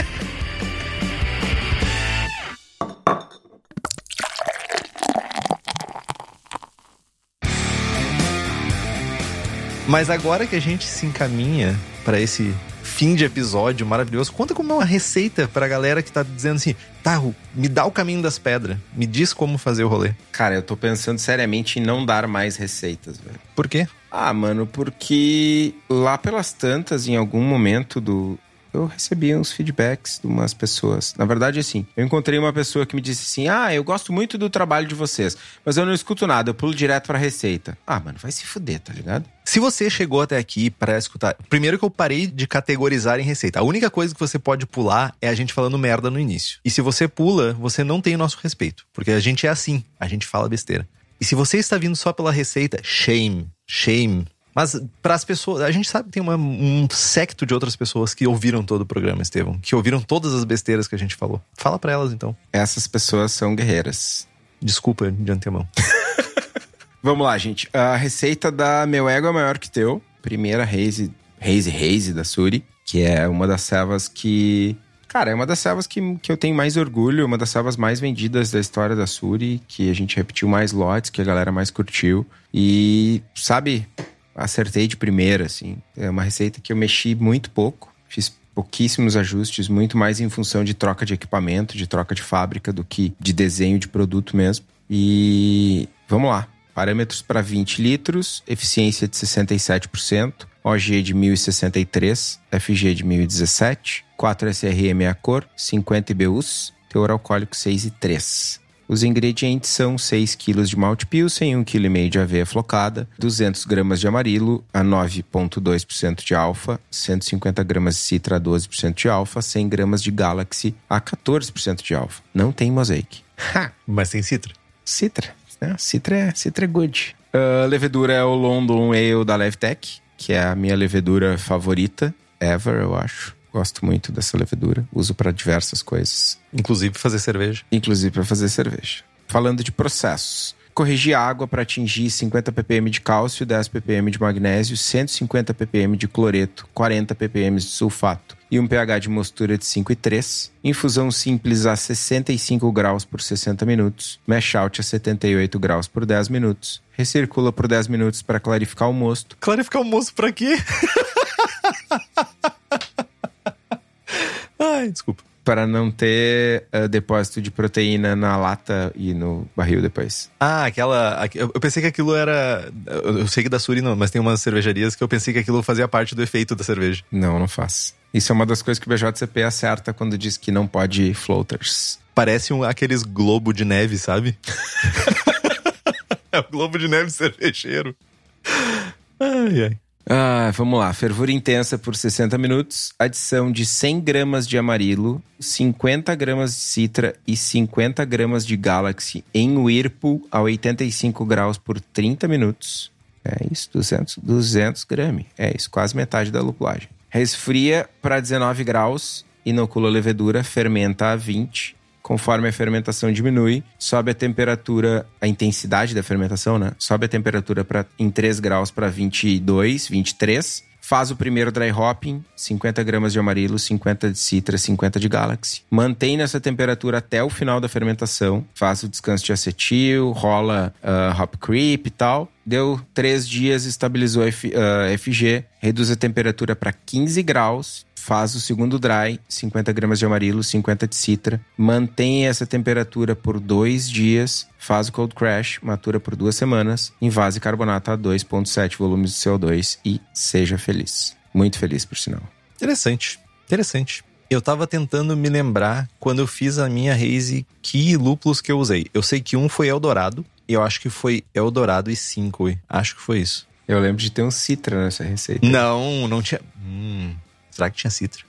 Mas agora que a gente se encaminha para esse fim de episódio maravilhoso, conta como é uma receita pra galera que tá dizendo assim: tá, me dá o caminho das pedras, me diz como fazer o rolê. Cara, eu tô pensando seriamente em não dar mais receitas, velho. Por quê? Ah, mano, porque lá pelas tantas, em algum momento do. Eu recebi uns feedbacks de umas pessoas. Na verdade, assim, eu encontrei uma pessoa que me disse assim: Ah, eu gosto muito do trabalho de vocês, mas eu não escuto nada, eu pulo direto pra receita. Ah, mano, vai se fuder, tá ligado? Se você chegou até aqui para escutar. Primeiro que eu parei de categorizar em receita. A única coisa que você pode pular é a gente falando merda no início. E se você pula, você não tem o nosso respeito. Porque a gente é assim, a gente fala besteira. E se você está vindo só pela receita, shame, shame. Mas para as pessoas, a gente sabe que tem uma, um secto de outras pessoas que ouviram todo o programa, Estevão, que ouviram todas as besteiras que a gente falou. Fala para elas então. Essas pessoas são guerreiras. Desculpa de antemão. Vamos lá, gente. A receita da Meu Ego é Maior Que Teu, primeira Haze, Haze Haze da Suri, que é uma das servas que Cara, é uma das servas que, que eu tenho mais orgulho, uma das servas mais vendidas da história da Suri, que a gente repetiu mais lotes, que a galera mais curtiu. E, sabe, acertei de primeira, assim. É uma receita que eu mexi muito pouco, fiz pouquíssimos ajustes, muito mais em função de troca de equipamento, de troca de fábrica, do que de desenho de produto mesmo. E vamos lá. Parâmetros para 20 litros, eficiência de 67%, OG de 1063, FG de 1017, 4 SRM a cor, 50 IBUs, teor alcoólico 6 e 3. Os ingredientes são 6 kg de malte pilsen, 1,5 kg de aveia flocada, 200 gramas de amarilo a 9,2% de alfa, 150 gramas de citra a 12% de alfa, 100 gramas de galaxy a 14% de alfa. Não tem mosaic. Ha! Mas tem citra. Citra. Né? Citra, é, Citra é good. A levedura é o London Ale da Levtech, que é a minha levedura favorita ever, eu acho. Gosto muito dessa levedura. Uso para diversas coisas. Inclusive fazer cerveja. Inclusive para fazer cerveja. Falando de processos. Corrigir água para atingir 50 ppm de cálcio, 10 ppm de magnésio, 150 ppm de cloreto, 40 ppm de sulfato e um pH de mostura de 5,3. Infusão simples a 65 graus por 60 minutos. Mash out a 78 graus por 10 minutos. Recircula por 10 minutos para clarificar o mosto. Clarificar o mosto para quê? Ai, desculpa. Para não ter uh, depósito de proteína na lata e no barril depois. Ah, aquela. Eu pensei que aquilo era. Eu sei que da Suri não, mas tem umas cervejarias que eu pensei que aquilo fazia parte do efeito da cerveja. Não, não faz. Isso é uma das coisas que o BJCP acerta quando diz que não pode floaters. Parece um, aqueles globo de neve, sabe? é o globo de neve cervejeiro. Ai, ai. Ah, vamos lá. Fervura intensa por 60 minutos. Adição de 100 gramas de amarilo, 50 gramas de citra e 50 gramas de galaxy em Whirlpool a 85 graus por 30 minutos. É isso, 200, 200 gramas. É isso, quase metade da lupulagem. Resfria para 19 graus, inocula a levedura, fermenta a 20 conforme a fermentação diminui, sobe a temperatura, a intensidade da fermentação, né? Sobe a temperatura pra, em 3 graus para 22, 23. Faz o primeiro dry hopping, 50 gramas de amarilo, 50 de citra, 50 de galaxy. Mantém nessa temperatura até o final da fermentação. Faz o descanso de acetil, rola uh, hop creep e tal. Deu três dias, estabilizou a F, uh, FG, reduz a temperatura para 15 graus faz o segundo dry, 50 gramas de amarilo, 50 de citra, mantém essa temperatura por dois dias, faz o cold crash, matura por duas semanas, invase carbonato a 2,7 volumes de CO2 e seja feliz. Muito feliz, por sinal. Interessante, interessante. Eu tava tentando me lembrar quando eu fiz a minha Haze que lúpulos que eu usei. Eu sei que um foi Eldorado, e eu acho que foi Eldorado e 5, acho que foi isso. Eu lembro de ter um Citra nessa receita. Não, não tinha. Hum. Será que tinha citra?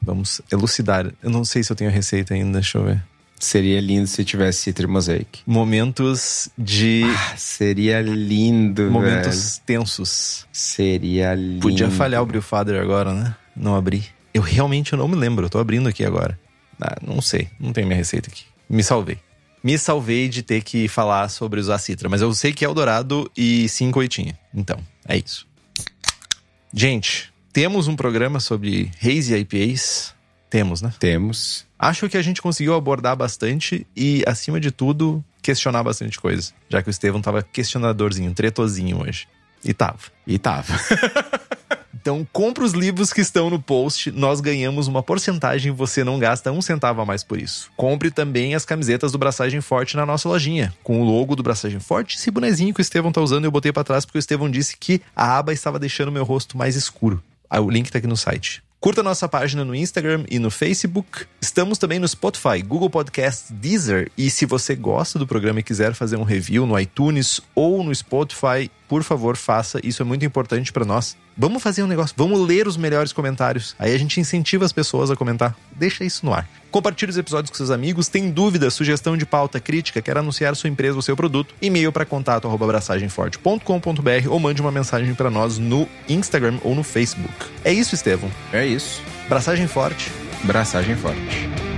Vamos elucidar. Eu não sei se eu tenho a receita ainda, deixa eu ver. Seria lindo se tivesse Citra Mosaic. Momentos de. Ah, seria lindo, Momentos velho. tensos. Seria lindo. Podia falhar o Brew Father agora, né? Não abri. Eu realmente não me lembro, eu tô abrindo aqui agora. Ah, não sei, não tem minha receita aqui. Me salvei. Me salvei de ter que falar sobre usar Citra, mas eu sei que é o Dourado e 5 oitinha. Então, é isso. Gente, temos um programa sobre Haze IPAs? Temos, né? Temos. Acho que a gente conseguiu abordar bastante e, acima de tudo, questionar bastante coisa. Já que o Estevão tava questionadorzinho, tretozinho hoje. E tava. E tava. então, compra os livros que estão no post. Nós ganhamos uma porcentagem e você não gasta um centavo a mais por isso. Compre também as camisetas do Braçagem Forte na nossa lojinha. Com o logo do Braçagem Forte, esse bonezinho que o Estevão tá usando, eu botei para trás porque o Estevão disse que a aba estava deixando meu rosto mais escuro. Ah, o link tá aqui no site. Curta nossa página no Instagram e no Facebook. Estamos também no Spotify, Google Podcasts, Deezer. E se você gosta do programa e quiser fazer um review no iTunes ou no Spotify, por favor, faça. Isso é muito importante para nós. Vamos fazer um negócio, vamos ler os melhores comentários. Aí a gente incentiva as pessoas a comentar. Deixa isso no ar. Compartilhe os episódios com seus amigos. Tem dúvida, sugestão de pauta, crítica, quer anunciar sua empresa ou seu produto? E-mail para contato@abraçagemforte.com.br ou mande uma mensagem para nós no Instagram ou no Facebook. É isso, Estevão. É isso. Braçagem forte. Braçagem forte.